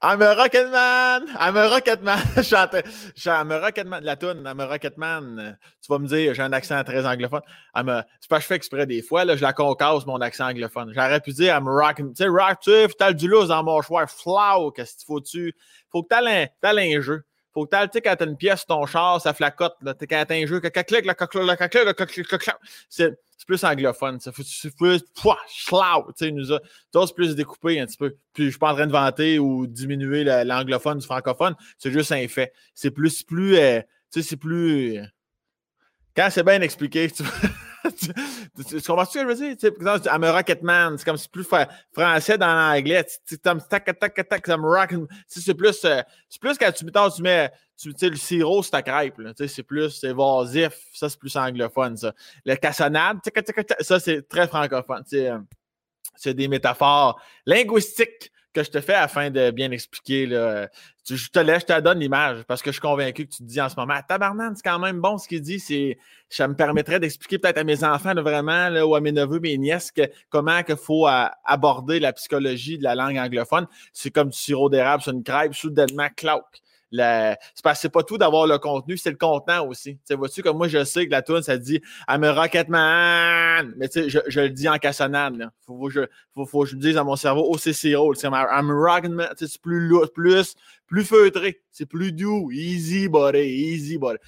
I'm a Rocketman! I'm a Rocketman! je. I'm a Rocketman. La toune, I'm a Rocketman. Tu vas me dire, j'ai un accent très anglophone. A... C'est pas que je fais exprès des fois, là, je la concasse, mon accent anglophone. J'aurais pu dire, I'm rocking. Tu sais, rock, tu t'as du loose dans mon choix. Flow, qu'est-ce qu'il faut-tu? Faut que t'aies un, un jeu. Faut que tu sais, quand t'as une pièce, ton char, ça flacote. Là, quand t'as un jeu, c'est plus anglophone. C'est plus, schlau, tu sais, nous c'est plus découpé un petit peu. Puis je suis pas en train de vanter ou diminuer l'anglophone du francophone. C'est juste un fait. C'est plus, plus, euh, tu sais, c'est plus. Quand c'est bien expliqué, tu tu, comprends ce que je veux dire? par exemple, I'm a Rocketman, c'est comme si plus français dans l'anglais. C'est comme tac, tac, tac, comme rock. C'est plus, euh, c'est plus quand tu, tu mets tu, le sirop sur ta crêpe. C'est plus évasif. Ça, c'est plus anglophone, ça. Le cassonade, ça, c'est très francophone. Euh, c'est des métaphores linguistiques que je te fais afin de bien expliquer. Là. Je te laisse, je te donne l'image parce que je suis convaincu que tu te dis en ce moment Tabarnan, c'est quand même bon ce qu'il dit. C'est, ça me permettrait d'expliquer peut-être à mes enfants vraiment ou à mes neveux, mes nièces comment il faut aborder la psychologie de la langue anglophone. C'est comme du sirop d'érable sur une crêpe, soudainement, clac c'est parce c'est pas tout d'avoir le contenu, c'est le contenant aussi. Tu vois-tu, comme moi, je sais que la tune ça dit I'm a Rocketman, mais tu sais, je, je, le dis en cassonade. Faut, faut, faut que je me dise à mon cerveau, oh, c'est zéro. I'm a Rocketman, c'est plus, plus, plus feutré, c'est plus doux. Easy, buddy, easy, buddy.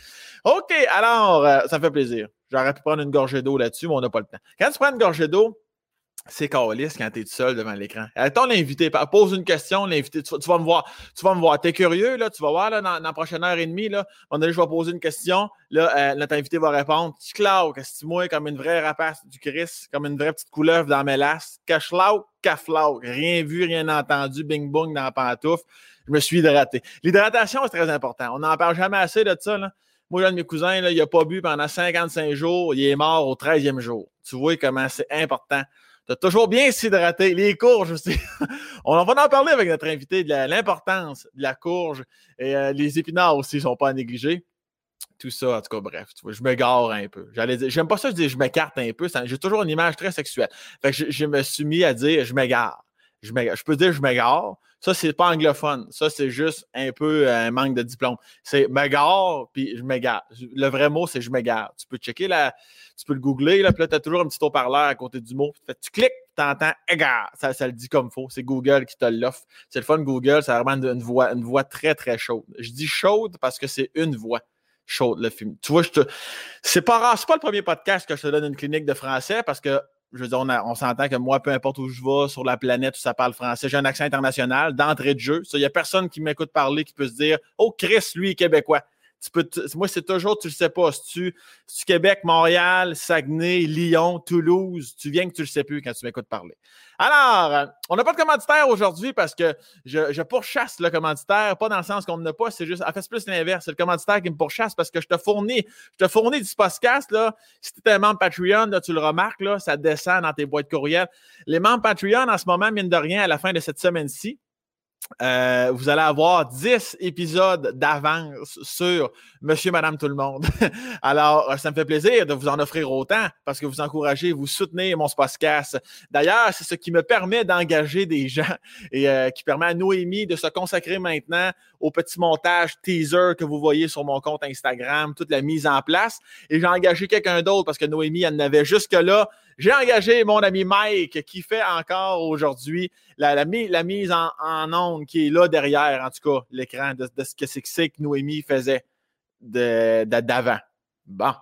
OK, alors, euh, ça fait plaisir. J'aurais pu prendre une gorgée d'eau là-dessus, mais on n'a pas le temps. Quand tu prends une gorgée d'eau, c'est calice quand tu es seul devant l'écran. Attends l'invité, pose une question, l'invité, tu, vas me voir. Tu vas me voir. T'es curieux, là, tu vas voir là, dans, la prochaine heure et demie, là, on je vais poser une question. Là, euh, notre invité va répondre. Clau, qu'est-ce que moi comme une vraie rapace du Christ, comme une vraie petite couleuvre dans mes lasses. Cachlau, caflau. Rien vu, rien entendu, bing bong dans la pantoufle. Je me suis hydraté. L'hydratation, c'est très important. On n'en parle jamais assez de ça, là. Moi, un de mes cousins, là, il n'a pas bu pendant 55 jours. Il est mort au 13e jour. Tu vois comment c'est important toujours bien s'hydrater. Les courges aussi. On va en parler avec notre invité de l'importance de la courge. Et euh, les épinards aussi ne sont pas à négliger. Tout ça, en tout cas, bref, tu vois, je me gare un peu. J'aime pas ça, je dis je m'écarte un peu. J'ai toujours une image très sexuelle. Que je, me suis mis à dire je m'égare. Je, je peux dire je m'égare. Ça, c'est pas anglophone. Ça, c'est juste un peu euh, un manque de diplôme. C'est m'égare, puis je m'égare. Le vrai mot, c'est je m'égare. Tu peux checker la. Tu peux le googler, là, puis là, tu as toujours un petit haut-parleur à côté du mot. tu cliques, tu entends égare. Ça, ça le dit comme faux. C'est Google qui te l'offre. C'est le fun Google, c'est vraiment une voix, une voix très, très chaude. Je dis chaude parce que c'est une voix chaude, le film. Tu vois, je te. C'est pas rare, c'est pas le premier podcast que je te donne une clinique de français parce que je veux dire, on, s'entend que moi, peu importe où je vais sur la planète où ça parle français, j'ai un accent international d'entrée de jeu. Il n'y a personne qui m'écoute parler qui peut se dire Oh, Chris, lui, est québécois. Tu peux moi, c'est toujours, tu le sais pas. Si tu, si Québec, Montréal, Saguenay, Lyon, Toulouse, tu viens que tu le sais plus quand tu m'écoutes parler. Alors, on n'a pas de commanditaire aujourd'hui parce que je, pourchasse le commanditaire, pas dans le sens qu'on n'a pas, c'est juste, en fait, c'est plus l'inverse. C'est le commanditaire qui me pourchasse parce que je te fournis, je te fournis du podcast, là. Si tu es un membre Patreon, là, tu le remarques, là, ça descend dans tes boîtes courriel. Les membres Patreon, en ce moment, mine de rien, à la fin de cette semaine-ci, euh, vous allez avoir 10 épisodes d'avance sur Monsieur, Madame, tout le monde. Alors, euh, ça me fait plaisir de vous en offrir autant parce que vous encouragez, vous soutenez mon podcast. D'ailleurs, c'est ce qui me permet d'engager des gens et euh, qui permet à Noémie de se consacrer maintenant au petit montage teaser que vous voyez sur mon compte Instagram, toute la mise en place. Et j'ai engagé quelqu'un d'autre parce que Noémie en avait jusque-là. J'ai engagé mon ami Mike qui fait encore aujourd'hui la, mise en, en onde qui est là derrière, en tout cas, l'écran de, ce que c'est que Noémie faisait d'avant. Bon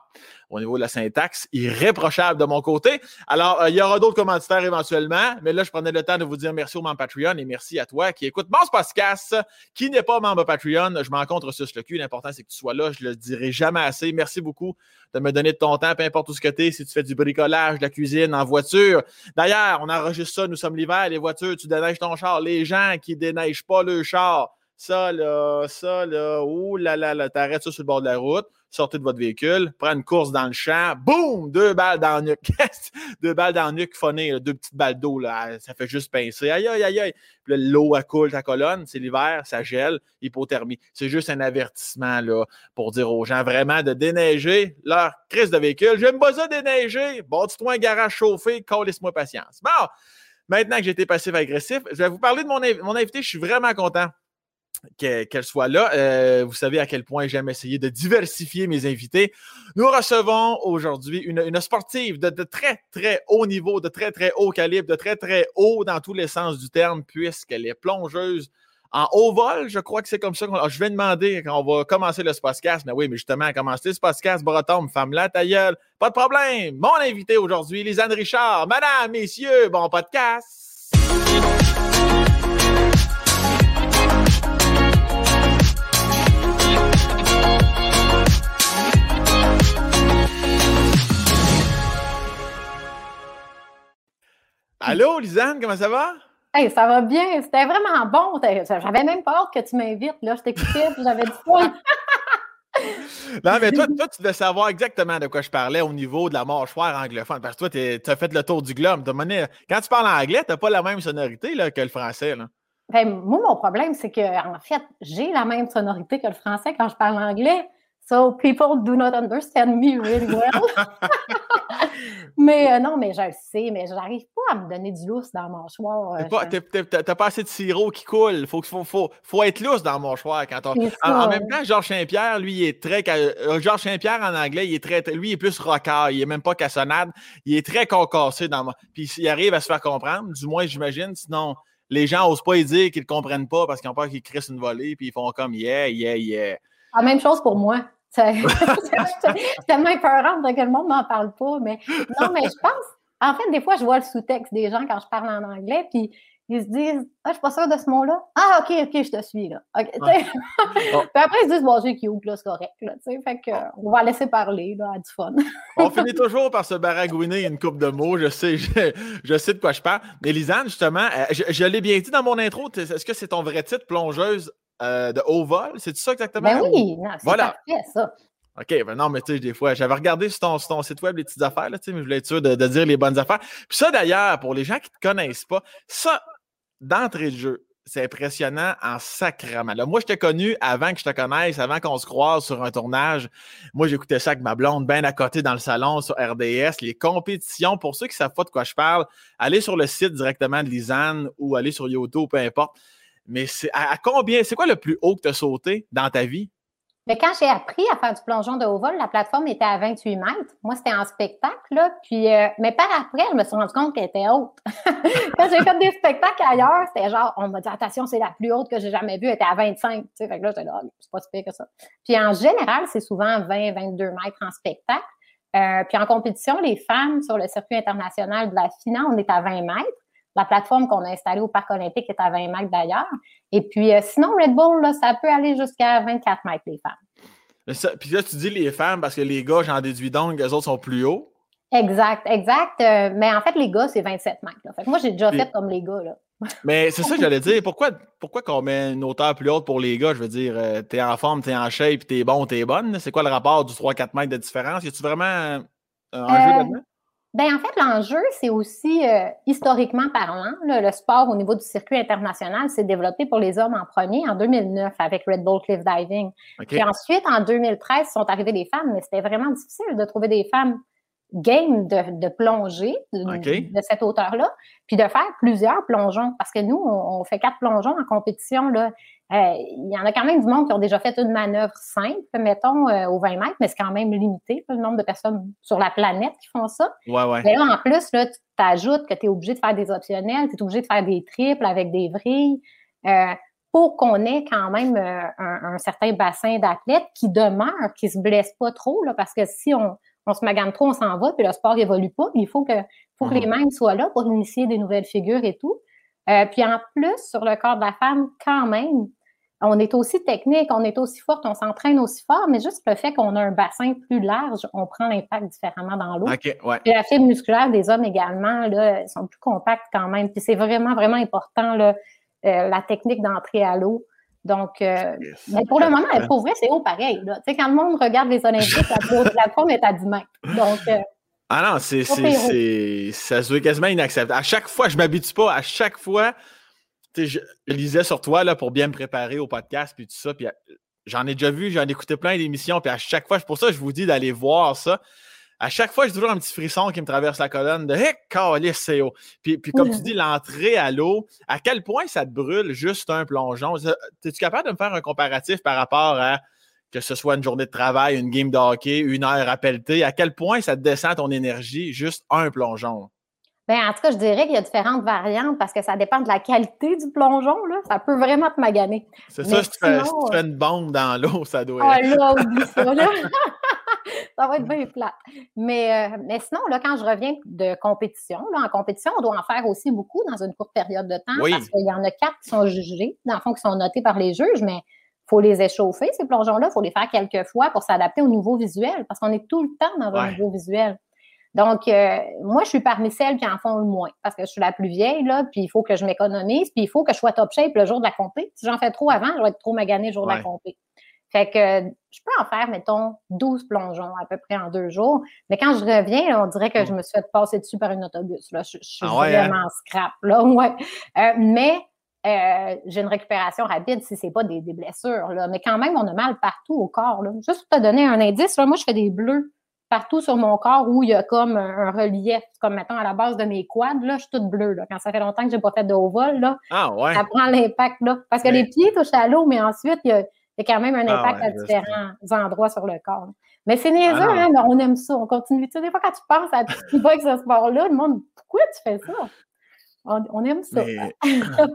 au niveau de la syntaxe, irréprochable de mon côté. Alors, euh, il y aura d'autres commentaires éventuellement, mais là, je prenais le temps de vous dire merci au membre Patreon et merci à toi qui écoute mon podcast, qui n'est pas membre Patreon. Je m'en contre sur le cul. L'important, c'est que tu sois là. Je le dirai jamais assez. Merci beaucoup de me donner de ton temps, peu importe où ce que tu es, si tu fais du bricolage, de la cuisine, en voiture. D'ailleurs, on enregistre ça, nous sommes l'hiver, les voitures, tu déneiges ton char. Les gens qui déneigent pas le char, ça là, ça là, ouh là là là, t'arrêtes ça sur le bord de la route sortez de votre véhicule, prenez une course dans le champ, boum, deux balles dans le nuque. deux balles dans le nuque, phoné, deux petites balles d'eau, là, ça fait juste pincer. Aïe, aïe, aïe, aïe. L'eau, elle coule ta colonne, c'est l'hiver, ça gèle, hypothermie. C'est juste un avertissement, là, pour dire aux gens vraiment de déneiger leur crise de véhicule. J'aime pas ça déneiger. Bon, dis-toi un garage chauffé, laisse moi patience. Bon, maintenant que j'ai été passif-agressif, je vais vous parler de mon, mon invité. Je suis vraiment content qu'elle soit là. Euh, vous savez à quel point j'aime essayer de diversifier mes invités. Nous recevons aujourd'hui une, sportive de, très, très haut niveau, de très, très haut calibre, de très, très haut dans tous les sens du terme, puisqu'elle est plongeuse en haut vol, je crois que c'est comme ça. je vais demander quand on va commencer le podcast. Mais oui, mais justement, commencer ce podcast, breton, femme la ta gueule. Pas de problème. Mon invité aujourd'hui, Lisanne Richard. Madame, messieurs, bon podcast. Allô, Lisanne, comment ça va? ça va bien, c'était vraiment bon. J'avais même hâte que tu m'invites. Là, je t'écoutais, j'avais du point. non, mais toi, toi, tu devais savoir exactement de quoi je parlais au niveau de la mâchoire anglophone. Parce que toi, tu as fait le tour du globe. Quand tu parles anglais, tu n'as pas la même sonorité là, que le français. Là. Ben, moi, mon problème, c'est que en fait, j'ai la même sonorité que le français quand je parle anglais. So people do not understand me really well. mais euh, non, mais je le sais, mais je n'arrive pas à me donner du lousse dans mon mâchoire. Euh, t'as pas assez de sirop qui coule. Il faut, faut, faut, faut, être lousse dans mon mâchoire. Quand on... en, même temps, Georges Saint-Pierre, lui, il est très. Euh, Georges Saint-Pierre en anglais, il est très. Lui, il est plus rockard. Il est même pas cassonade. Il est très concassé dans mon. Puis il arrive à se faire comprendre, du moins, j'imagine. Sinon, les gens n'osent pas y dire qu'ils ne comprennent pas parce qu'ils ont peur qu'ils crissent une volée. Puis ils font comme yeah, yeah, yeah. La même chose pour moi. C'est tellement épeurante que le monde n'en parle pas. Mais non, mais je pense, en fait, des fois, je vois le sous-texte des gens quand je parle en anglais, puis ils se disent Ah, je suis pas sûre de ce mot-là. Ah, OK, OK, je te suis, là. puis après, ils se disent Bon, j'ai cute, là, c'est correct, là. Fait que, on va laisser parler, là, à du fun. on finit toujours par se baragouiner une coupe de mots. Je sais, je, sais de quoi je parle. Mais Lisanne, justement, euh, je, l'ai bien dit dans mon intro. Est-ce que c'est ton vrai titre, plongeuse? Euh, de haut vol? C'est ça exactement? Ben oui, c'est voilà. parfait, ça. OK, ben non, mais tu sais, des fois, j'avais regardé sur ton, site web les petites affaires, là, mais je voulais être sûr de, dire les bonnes affaires. Puis ça, d'ailleurs, pour les gens qui ne te connaissent pas, ça, d'entrée de jeu, c'est impressionnant en sacrament. Là, moi, je t'ai connu avant que je te connaisse, avant qu'on se croise sur un tournage. Moi, j'écoutais ça avec ma blonde, bien à côté dans le salon sur RDS. Les compétitions, pour ceux qui ne savent pas de quoi je parle, allez sur le site directement de Lisanne ou allez sur YouTube, peu importe. Mais c'est à, combien, c'est quoi le plus haut que tu as sauté dans ta vie? Mais quand j'ai appris à faire du plongeon de haut vol, la plateforme était à 28 mètres. Moi, c'était en spectacle, là. Puis, euh, mais par après, je me suis rendu compte qu'elle était haute. quand j'ai fait des spectacles ailleurs, c'était genre, on m'a dit, attention, c'est la plus haute que j'ai jamais vue. Elle était à 25. Tu sais, fait que là, j'étais là, c'est pas si pire que ça. Puis, en général, c'est souvent 20, 22 mètres en spectacle. Euh, puis, en compétition, les femmes sur le circuit international de la FINA, on est à 20 mètres. La plateforme qu'on a installée au Parc olympique est à 20 mètres d'ailleurs. Et puis, euh, sinon, Red Bull, ça peut aller jusqu'à 24 mètres, les femmes. puis là, tu dis les femmes parce que les gars, j'en déduis donc, les autres sont plus hauts. Exact, exact. Euh, mais en fait, les gars, c'est 27 mètres. Fait moi, j'ai déjà fait comme les gars. Là. mais c'est ça que j'allais dire. Pourquoi, pourquoi qu'on met une hauteur plus haute pour les gars? Je veux dire, euh, t'es en forme, t'es en shape, t'es bon, t'es bonne. C'est quoi le rapport du 3-4 mètres de différence? Y a-tu vraiment un enjeu là-dedans? Bien, en fait, l'enjeu, c'est aussi euh, historiquement parlant, le sport au niveau du circuit international s'est développé pour les hommes en premier en 2009 avec Red Bull Cliff Diving. Puis ensuite, en 2013, sont arrivées des femmes, mais c'était vraiment difficile de trouver des femmes game de, de plonger de, cette hauteur-là, puis de faire plusieurs plongeons. Parce que nous, on, fait quatre plongeons en compétition. Là. Euh, il y en a quand même du monde qui ont déjà fait une manœuvre simple, mettons, euh, au 20 mètres, mais c'est quand même limité, le nombre de personnes sur la planète qui font ça. Ouais, ouais. Mais là, en plus, là, tu t'ajoutes que tu es obligé de faire des optionnels, tu es obligé de faire des triples avec des vrilles. Euh, pour qu'on ait quand même un, un, certain bassin d'athlètes qui demeurent, qui se blessent pas trop, là, parce que si on, on se magane trop, on s'en va, puis le sport évolue pas. Il faut que, faut que les mhm. mêmes soient là pour initier des nouvelles figures et tout. Euh, puis en plus, sur le corps de la femme, quand même, on est aussi technique, on est aussi forte, on s'entraîne aussi fort, mais juste le fait qu'on a un bassin plus large, on prend l'impact différemment dans l'eau. Puis la fibre musculaire des hommes également, là, sont plus compactes quand même. Puis c'est vraiment, vraiment important, là, euh, la technique d'entrée à l'eau. Donc, euh, mais pour le moment, pour vrai, c'est haut pareil. Tu sais, quand le monde regarde les Olympiques, la, la forme est à 10 mètres. Donc, euh, ah non, c'est, ça se veut quasiment inacceptable. À chaque fois, je ne m'habitue pas. À chaque fois, je, lisais sur toi là, pour bien me préparer au podcast, puis tout ça. Puis euh, j'en ai déjà vu, j'en ai écouté plein d'émissions. Puis à chaque fois, c'est pour ça que je vous dis d'aller voir ça. à chaque fois, j'ai toujours un petit frisson qui me traverse la colonne de Hé, hey, c'est haut. Puis, puis comme tu dis, l'entrée à l'eau, à quel point ça te brûle juste un plongeon? Es-tu capable de me faire un comparatif par rapport à que ce soit une journée de travail, une game de hockey, une heure à pelleter, à quel point ça te descend ton énergie juste un plongeon? Bien, en tout cas, je dirais qu'il y a différentes variantes parce que ça dépend de la qualité du plongeon. Là. Ça peut vraiment te maganer. C'est ça, si tu, fais, une bombe dans l'eau, ça doit ah, être. Ah là, oublie ça. Là. ça va être bien plat. Mais, euh, mais sinon, là, quand je reviens de compétition, là, en compétition, on doit en faire aussi beaucoup dans une courte période de temps parce qu'il y en a quatre qui sont jugés, dans le fond, qui sont notés par les juges, mais il faut les échauffer, ces plongeons-là. Il faut les faire quelques fois pour s'adapter au nouveau visuel parce qu'on est tout le temps dans un nouveau visuel. Donc, euh, moi, je suis parmi celles qui en font le moins parce que je suis la plus vieille, là, puis il faut que je m'économise, puis il faut que je sois top shape le jour de la compé. Si j'en fais trop avant, je vais être trop magané le jour de la compé. Fait que je peux en faire, mettons, 12 plongeons à peu près en deux jours. Mais quand je reviens, on dirait que je me suis fait passer dessus par un autobus. Là. Je, suis ah hein? vraiment scrap. Là, ouais. Euh, mais euh, j'ai une récupération rapide si ce n'est pas des, blessures. Là. Mais quand même, on a mal partout au corps. Là. Juste pour te donner un indice, là, moi, je fais des bleus partout sur mon corps où il y a comme un, relief, comme mettons à la base de mes quads, là, je suis toute bleue. Là. Quand ça fait longtemps que je n'ai pas fait de haut vol, là, ah, ouais. ça prend l'impact. là. Parce que les pieds touchent à l'eau, mais ensuite, il y, a, quand même un ah, impact à différents endroits sur le corps. Mais c'est niaiseux, ah, hein, mais on aime ça. On continue. Tu sais, des fois, quand tu penses à tout ce qui va avec ce sport-là, le monde, pourquoi tu fais ça? On, aime ça. Mais,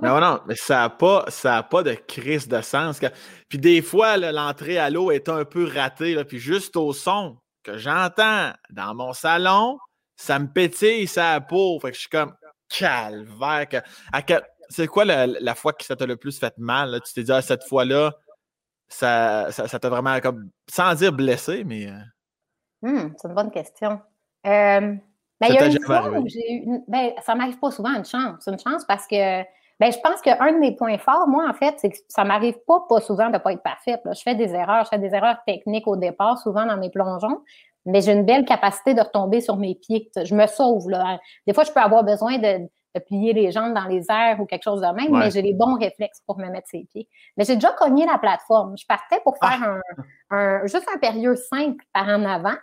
non, non, mais ça n'a pas, pas de crise de sens. Puis des fois, l'entrée à l'eau est un peu ratée. Là, puis juste au son, que j'entends dans mon salon, ça me pétille sa peau. Fait que je suis comme calvaire. c'est quoi la, fois que ça t'a le plus fait mal? Tu t'es dit, ah, cette fois-là, ça, ça, t'a vraiment comme, sans dire blessé, mais. Hum, c'est une bonne question. Euh, ben, il y a une fois où j'ai eu. Ben, ça m'arrive pas souvent une chance. Une chance parce que ben, je pense qu'un de mes points forts, moi, en fait, c'est que ça m'arrive pas, pas souvent de pas être parfaite. Je fais des erreurs, je fais des erreurs techniques au départ, souvent dans mes plongeons, mais j'ai une belle capacité de retomber sur mes pieds. Je me sauve. Là. Des fois, je peux avoir besoin de, plier les jambes dans les airs ou quelque chose de même, mais j'ai les bons réflexes pour me mettre ses pieds. Mais j'ai déjà cogné la plateforme. Je partais pour faire ah! un, juste un périlleux simple par en avant.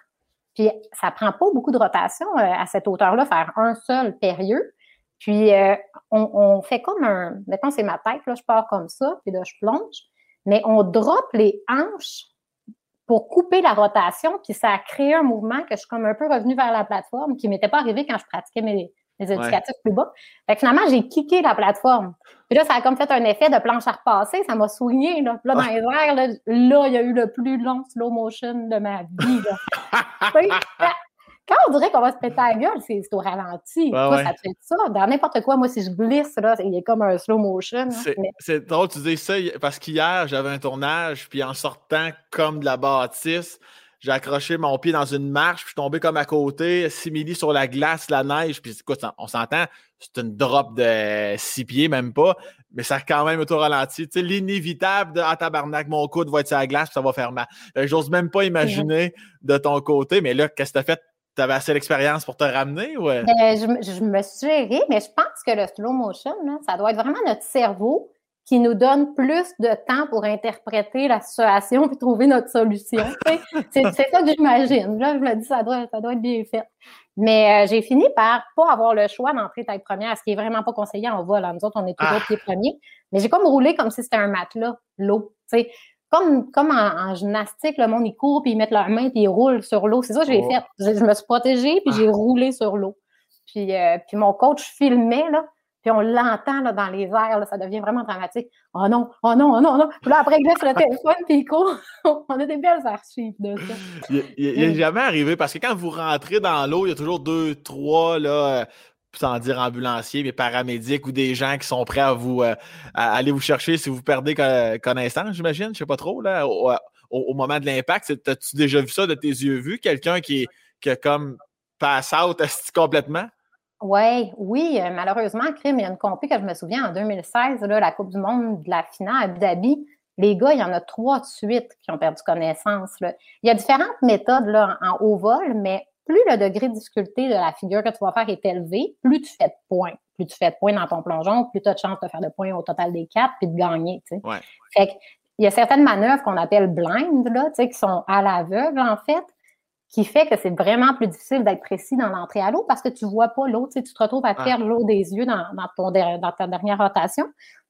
Puis ça prend pas beaucoup de rotation euh, à cette hauteur-là, faire un seul périlleux. Puis, euh, on, fait comme un, mettons, c'est ma tête, là, je pars comme ça, puis là, je plonge, mais on drop les hanches pour couper la rotation, puis ça a créé un mouvement que je suis comme un peu revenue vers la plateforme, qui ne m'était pas arrivé quand je pratiquais mes, mes éducatifs plus bas. Fait que finalement, j'ai kické la plateforme. Puis là, ça a comme fait un effet de planche à repasser, ça m'a soigné. Là, là dans les airs, là, là, il y a eu le plus long slow motion de ma vie. Là. Quand on dirait qu'on va se péter la gueule, c'est au ralenti. Toi, ça te fait ça. Dans n'importe quoi, moi, si je glisse, là, il y a comme un slow motion. C'est drôle, tu dis ça parce qu'hier, j'avais un tournage, puis en sortant comme de la bâtisse, j'ai accroché mon pied dans une marche, puis je suis tombé comme à côté, simili sur la glace, la neige, puis écoute, on s'entend, c'est une drop de six pieds, même pas, mais ça a quand même auto ralenti. Tu sais, l'inévitable de Ah tabarnak, mon coude va être sur la glace, puis ça va faire mal. J'ose même pas imaginer de ton côté, mais là, qu'est-ce que tu as fait? Tu avais assez d'expérience pour te ramener? Ou... Ben, je, me suis gérée, mais je pense que le slow motion, ça doit être vraiment notre cerveau qui nous donne plus de temps pour interpréter la situation et trouver notre solution. c'est ça que j'imagine. Là, je me dis, ça doit, ça doit être bien fait. Mais euh, j'ai fini par pas avoir le choix d'entrer tête première, ce qui est vraiment pas conseillé en vol. Nous autres, on est toujours ah. pieds premiers. Mais j'ai comme roulé comme si c'était un matelas, l'eau comme, comme en, gymnastique, le monde, il court, puis ils mettent leurs mains, puis ils roulent sur l'eau. C'est ça que j'ai oh. fait. Je, me suis protégée, puis j'ai ah. roulé sur l'eau. Puis, euh, puis mon coach filmait, là, puis on l'entend là, dans les airs, là, ça devient vraiment dramatique. Oh non, oh non, oh non, oh non. Puis là, après, il laisse le téléphone, puis il court. on a des belles archives de ça. Il n'est jamais arrivé, parce que quand vous rentrez dans l'eau, il y a toujours deux, trois là, euh, sans dire ambulanciers, mais paramédics ou des gens qui sont prêts à vous euh, aller vous chercher si vous perdez connaissance, j'imagine, je sais pas trop, là, au, moment de l'impact. As-tu déjà vu ça de tes yeux vus? Quelqu'un qui, qui a comme pass out complètement? Ouais, oui, euh, malheureusement, Crime, il y a une compé que je me souviens en 2016, là, la Coupe du Monde de la finale à Abu Dhabi. Les gars, il y en a trois de suite qui ont perdu connaissance. Il y a différentes méthodes là, en haut vol, mais plus le degré de difficulté de la figure que tu vas faire est élevé, plus tu fais de points. Plus tu fais de points dans ton plongeon, plus tu as de chances de faire de points au total des quatre puis de gagner. Tu sais. Fait il y a certaines manœuvres qu'on appelle blind, là, tu sais, qui sont à l'aveugle, en fait. qui fait que c'est vraiment plus difficile d'être précis dans l'entrée à l'eau parce que tu vois pas l'eau, tu, sais, tu te retrouves à perdre l'eau des yeux dans, dans, ton, dans ta dernière rotation.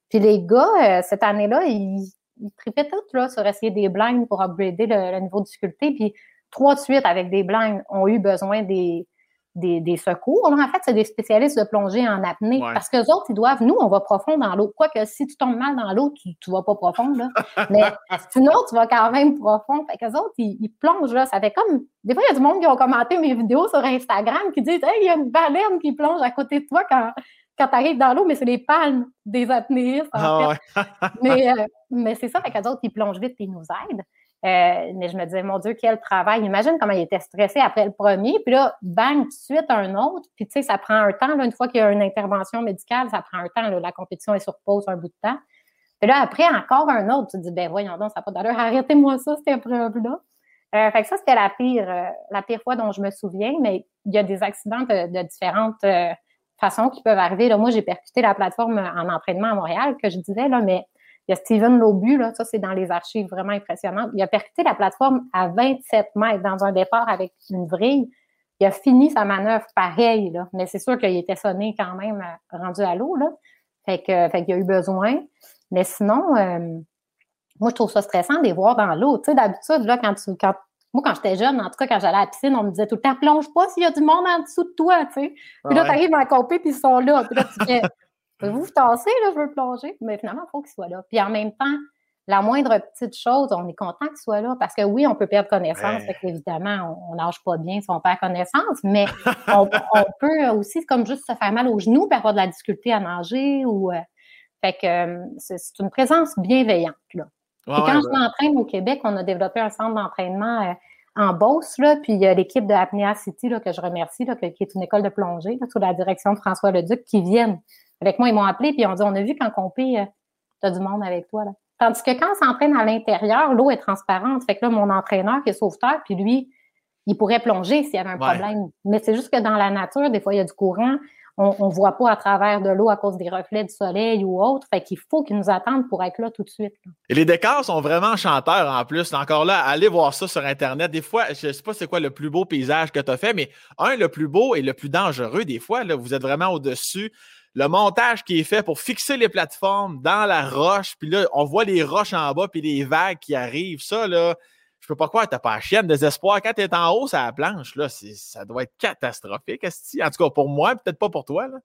Puis les gars, euh, cette année-là, ils, ils tripaient tout là, sur essayer des blinds pour upgrader le, le, niveau de difficulté. Puis trois de suite avec des blinds ont eu besoin des, des, des secours. en fait, c'est des spécialistes de plongée en apnée. Parce que autres, ils doivent, nous, on va profond dans l'eau. Quoique si tu tombes mal dans l'eau, tu ne vas pas profond. Là. Mais sinon, tu vas quand même profond. Fait autres, ils, ils, plongent là. Ça fait comme. Des fois, il y a du monde qui ont commenté mes vidéos sur Instagram qui disent Hey, il y a une baleine qui plonge à côté de toi quand, quand tu arrives dans l'eau, mais c'est les palmes des apnéistes, en ah, fait. mais euh, mais c'est ça, fait autres, ils plongent vite et ils nous aident. Euh, mais je me disais, mon Dieu, quel travail. Imagine comment il était stressé après le premier. Puis là, bang, tout de suite, un autre. Puis tu sais, ça prend un temps. Là, une fois qu'il y a une intervention médicale, ça prend un temps. Là, la compétition est sur pause un bout de temps. Puis là, après, encore un autre. Tu te dis, ben voyons donc, ça n'a pas d'allure. Arrêtez-moi ça, cette épreuve-là. Euh, fait que ça, c'était la pire, euh, la pire fois dont je me souviens. Mais il y a des accidents de, de différentes euh, façons qui peuvent arriver. Là, moi, j'ai percuté la plateforme en entraînement à Montréal, que je disais, là, mais il y a Steven Lobu, là, ça c'est dans les archives vraiment impressionnantes. Il a percuté la plateforme à 27 mètres dans un départ avec une vrille. Il a fini sa manœuvre pareil, là, mais c'est sûr qu'il était sonné quand même euh, rendu à l'eau. Là. Fait que, fait qu'il a eu besoin. Mais sinon, euh, moi, je trouve ça stressant de les voir dans l'eau. Tu sais, d'habitude, là, quand tu. Quand, moi, quand j'étais jeune, en tout cas, quand j'allais à la piscine, on me disait tout le temps, plonge pas s'il y a du monde en dessous de toi, tu sais. Puis là, tu arrives à couper, puis ils sont là. Puis là, tu fais, vous vous tassez, là, je veux plonger. Mais finalement, il faut qu'il soit là. Puis en même temps, la moindre petite chose, on est content qu'il soit là parce que oui, on peut perdre connaissance. Fait évidemment, on nage pas bien si on perd connaissance, mais on, peut aussi, comme juste se faire mal aux genoux puis avoir de la difficulté à nager ou. Euh, fait que euh, c'est une présence bienveillante, là. puis quand je m'entraîne au Québec, on a développé un centre d'entraînement euh, en Beauce, là, puis il y a l'équipe de Apnea City, là, que je remercie, là, qui est une école de plongée, sous la direction de François Leduc, qui viennent avec moi, ils m'ont appelé puis ils ont dit on a vu paie, euh, tu as du monde avec toi. Là. Tandis que quand on s'entraîne à l'intérieur, l'eau est transparente. Fait que là, mon entraîneur qui est sauveteur, puis lui, il pourrait plonger s'il y avait un problème. Mais c'est juste que dans la nature, des fois, il y a du courant. On ne voit pas à travers de l'eau à cause des reflets du soleil ou autre. Fait qu'il faut qu'ils nous attendent pour être là tout de suite. Et les décors sont vraiment chanteurs en plus. Encore là, allez voir ça sur Internet. Des fois, je ne sais pas c'est quoi le plus beau paysage que tu as fait, mais un, le plus beau et le plus dangereux, des fois, là, vous êtes vraiment au-dessus le montage qui est fait pour fixer les plateformes dans la roche, puis là, on voit les roches en bas, puis les vagues qui arrivent. Ça, là, je peux pas croire t'as pas la chienne désespoir. Quand t'es en haut, ça la planche, là, ça doit être catastrophique, En tout cas, pour moi, peut-être pas pour toi, là.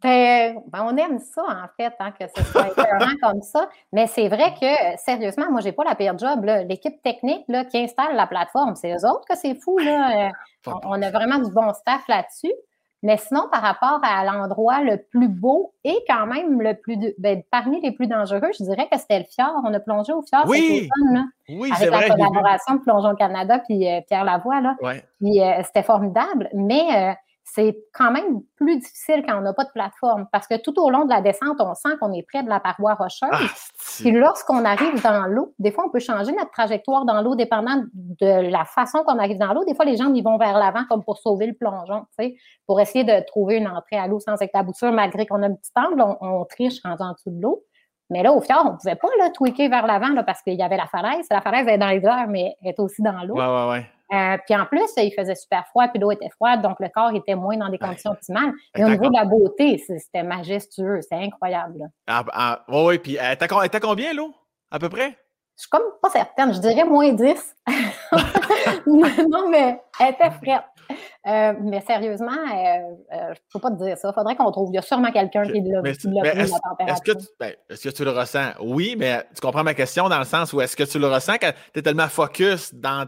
Ben, ben, on aime ça, en fait, hein, que ce soit écœurant comme ça. Mais c'est vrai que, sérieusement, moi, j'ai pas la pire job. L'équipe technique là, qui installe la plateforme, c'est eux autres que c'est fou. Là. Euh, on, a vraiment du bon staff là-dessus. Mais sinon, par rapport à l'endroit le plus beau et quand même le plus ben, parmi les plus dangereux, je dirais que c'était le fjord. On a plongé au fjord oui. là, oui, avec la collaboration de Plongeon Canada puis euh, Pierre Lavoie. Là. Puis euh, c'était formidable. Mais euh, c'est quand même plus difficile quand on n'a pas de plateforme parce que tout au long de la descente, on sent qu'on est près de la paroi rocheuse. Ah, Puis lorsqu'on arrive dans l'eau, des fois, on peut changer notre trajectoire dans l'eau dépendant de la façon qu'on arrive dans l'eau. Des fois, les gens ils vont vers l'avant comme pour sauver le plongeon, tu sais, pour essayer de trouver une entrée à l'eau sans éclaboussure, malgré qu'on a un petit angle, on, on triche en dessous de l'eau. Mais là, au fjord, on ne pouvait pas là, tweaker vers l'avant parce qu'il y avait la falaise. La falaise est dans les airs, mais elle est aussi dans l'eau. Ouais, ouais, ouais. Euh, puis en plus, il faisait super froid, puis l'eau était froide, donc le corps était moins dans des conditions optimales. Mais au niveau de la beauté, c'était majestueux, c'était incroyable. Ah, ah, oui, puis elle était combien l'eau, à peu près? Je suis comme pas certaine, je dirais moins 10. non, mais elle était frette. Euh, mais sérieusement, euh, je ne peux pas te dire ça. Il faudrait qu'on trouve. Il y a sûrement quelqu'un qui l'a vu la température. Ben, est-ce que, tu, le ressens? Oui, mais tu comprends ma question dans le sens où est-ce que tu le ressens quand tu es tellement focus dans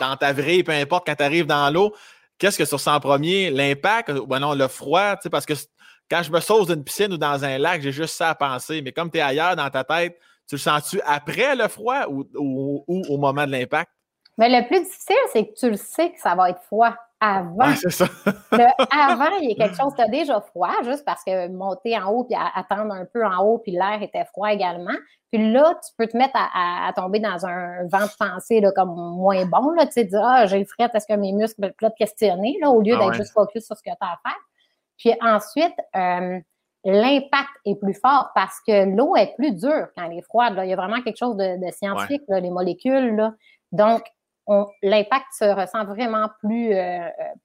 dans ta vraie, peu importe, quand tu arrives dans l'eau, qu'est-ce que tu ressens en premier? L'impact? Ou ben non, le froid? Parce que quand je me sauve d'une piscine ou dans un lac, j'ai juste ça à penser. Mais comme tu es ailleurs dans ta tête, tu le sens-tu après le froid ou, au moment de l'impact? Mais le plus difficile, c'est que tu le sais que ça va être froid avant. c'est ça. avant, il y a quelque chose, tu as déjà froid, juste parce que monter en haut puis attendre un peu en haut, puis l'air était froid également. Puis là, tu peux te mettre à, tomber dans un vent de pensée là, comme moins bon. Là, tu sais, dire Ah, j'ai fret, est-ce que mes muscles veulent te questionner là, au lieu ah d'être juste focus sur ce que tu as à faire. Puis ensuite, euh, l'impact est plus fort parce que l'eau est plus dure quand elle est froide. Là. Il y a vraiment quelque chose de, scientifique, là, les molécules. Là. Donc, l'impact se ressent vraiment plus,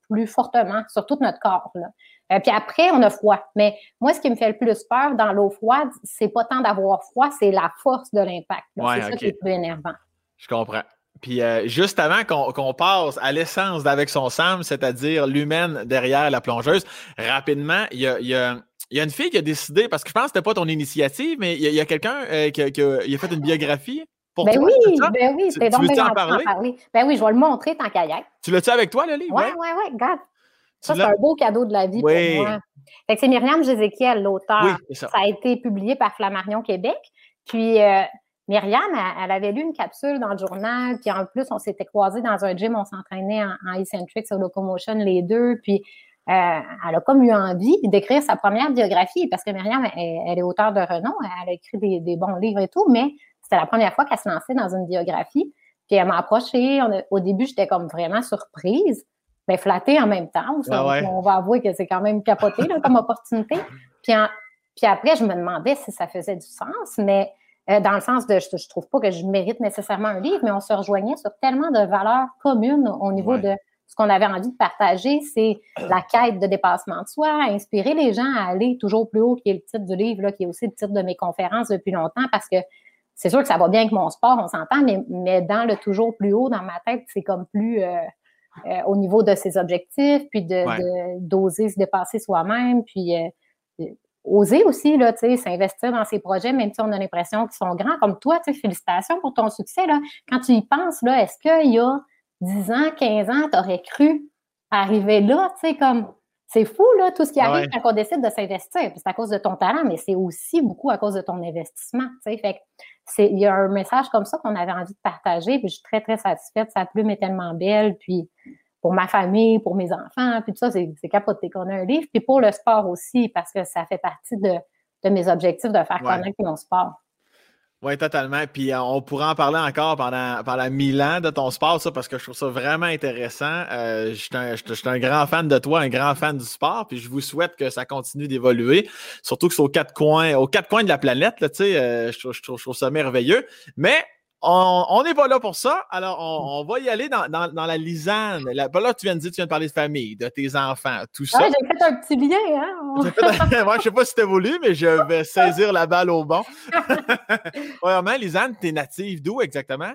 plus fortement sur tout notre corps. puis après, on a froid. Mais moi, ce qui me fait le plus peur dans l'eau froide, c'est pas tant d'avoir froid, c'est la force de l'impact. c'est ça qui est plus énervant. Je comprends. Puis euh, juste avant qu'on passe à l'essence d'Avec son Sam, c'est-à-dire l'humaine derrière la plongeuse, rapidement, il y a, une fille qui a décidé, parce que je pense que c'était pas ton initiative, mais il y a, quelqu'un euh, qui, a fait une biographie? Pour ben toi. Oui, ben oui, c'est donc bien en parler? Ben oui, je vais le montrer tant qu'à y être. Tu l'as-tu avec toi, le livre? Oui, oui, oui, regarde. Ça, c'est un beau cadeau de la vie pour moi. c'est Myriam Jézéchiel, l'auteur. ça. a été publié par Flammarion Québec. Puis, euh, Myriam, elle, avait lu une capsule dans le journal, puis en plus, on s'était croisés dans un gym, on s'entraînait en, en eccentric sur locomotion les deux, puis euh, elle a comme eu envie d'écrire sa première biographie, parce que Myriam, elle, est auteure de renom, elle a écrit des, bons livres et tout, mais c'était la première fois qu'elle se lançait dans une biographie. Puis elle m'a approchée. au début, j'étais comme vraiment surprise, mais flattée en même temps. Ah on va avouer que c'est quand même capoté comme opportunité. Puis, puis après, je me demandais si ça faisait du sens, mais euh, dans le sens de, je, je trouve pas que je mérite nécessairement un livre, mais on se rejoignait sur tellement de valeurs communes au niveau de ce qu'on avait envie de partager, c'est la quête de dépassement de soi, inspirer les gens à aller toujours plus haut, qui est le titre du livre, là, qui est aussi le titre de mes conférences depuis longtemps, parce que c'est sûr que ça va bien avec mon sport, on s'entend, mais, mais dans le toujours plus haut, dans ma tête, c'est comme plus euh, euh, au niveau de ses objectifs, puis de d'oser se dépasser soi-même, puis oser aussi, là, tu sais, s'investir dans ces projets, même si on a l'impression qu'ils sont grands. Comme toi, tu sais, félicitations pour ton succès, là. Quand tu y penses, là, est-ce qu'il y a 10 ans, 15 ans, tu aurais cru arriver là, tu sais, comme... C'est fou, là, tout ce qui arrive quand on décide de s'investir. c'est à cause de ton talent, mais c'est aussi beaucoup à cause de ton investissement, tu sais. Fait c'est, il y a un message comme ça qu'on avait envie de partager, puis je suis très, très satisfaite. Sa plume est tellement belle, puis pour ma famille, pour mes enfants, puis tout ça, c'est capoté qu'on a un livre. Puis pour le sport aussi, parce que ça fait partie de, mes objectifs de faire connaître mon sport. Oui, totalement. Puis euh, on pourra en parler encore pendant, pendant mille ans de ton sport, ça, parce que je trouve ça vraiment intéressant. Euh, je suis un, grand fan de toi, un grand fan du sport, puis je vous souhaite que ça continue d'évoluer. Surtout que c'est aux quatre coins, aux quatre coins de la planète, là, tu sais, euh, je, je, trouve ça merveilleux. Mais on n'est pas là pour ça. Alors, on, va y aller dans, la lisane. Là, là, tu viens de dire, tu viens de parler de famille, de tes enfants, tout ça. j'ai fait un petit lien. Hein? je ne sais pas si c'était voulu, mais je vais saisir la balle au bon. Premièrement, Lisanne, tu es native d'où exactement?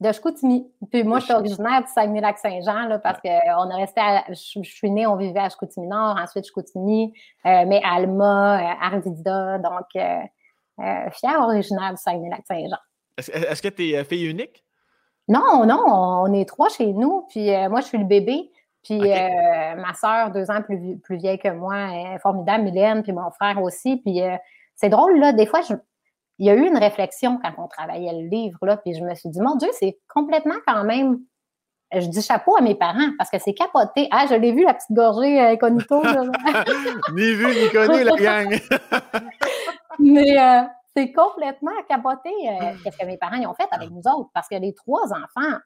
De Chicoutimi. Puis moi, je suis originaire du Saguenay-Lac-Saint-Jean parce qu'on a resté à, je, suis née, on vivait à Chicoutimi-Nord, ensuite Chicoutimi, euh, mais Alma, euh, Arvida, donc euh, euh fière originaire du Saguenay-Lac-Saint-Jean. Est-ce que tu es euh, fille unique? Non, non, on est trois chez nous. Puis euh, moi, je suis le bébé. Puis euh, ma soeur, deux ans plus, plus vieille que moi, est formidable, Mylène, puis mon frère aussi. Puis c'est drôle, là, des fois, il y a eu une réflexion quand on travaillait le livre, là, puis je me suis dit, mon Dieu, c'est complètement quand même. Je dis chapeau à mes parents parce que c'est capoté. Ah, je l'ai vu, la petite gorgée incognito. ni vu, ni connu, la gang. Mais c'est complètement capoté euh, mmh. ce que mes parents ont fait avec nous autres. Parce que les trois enfants,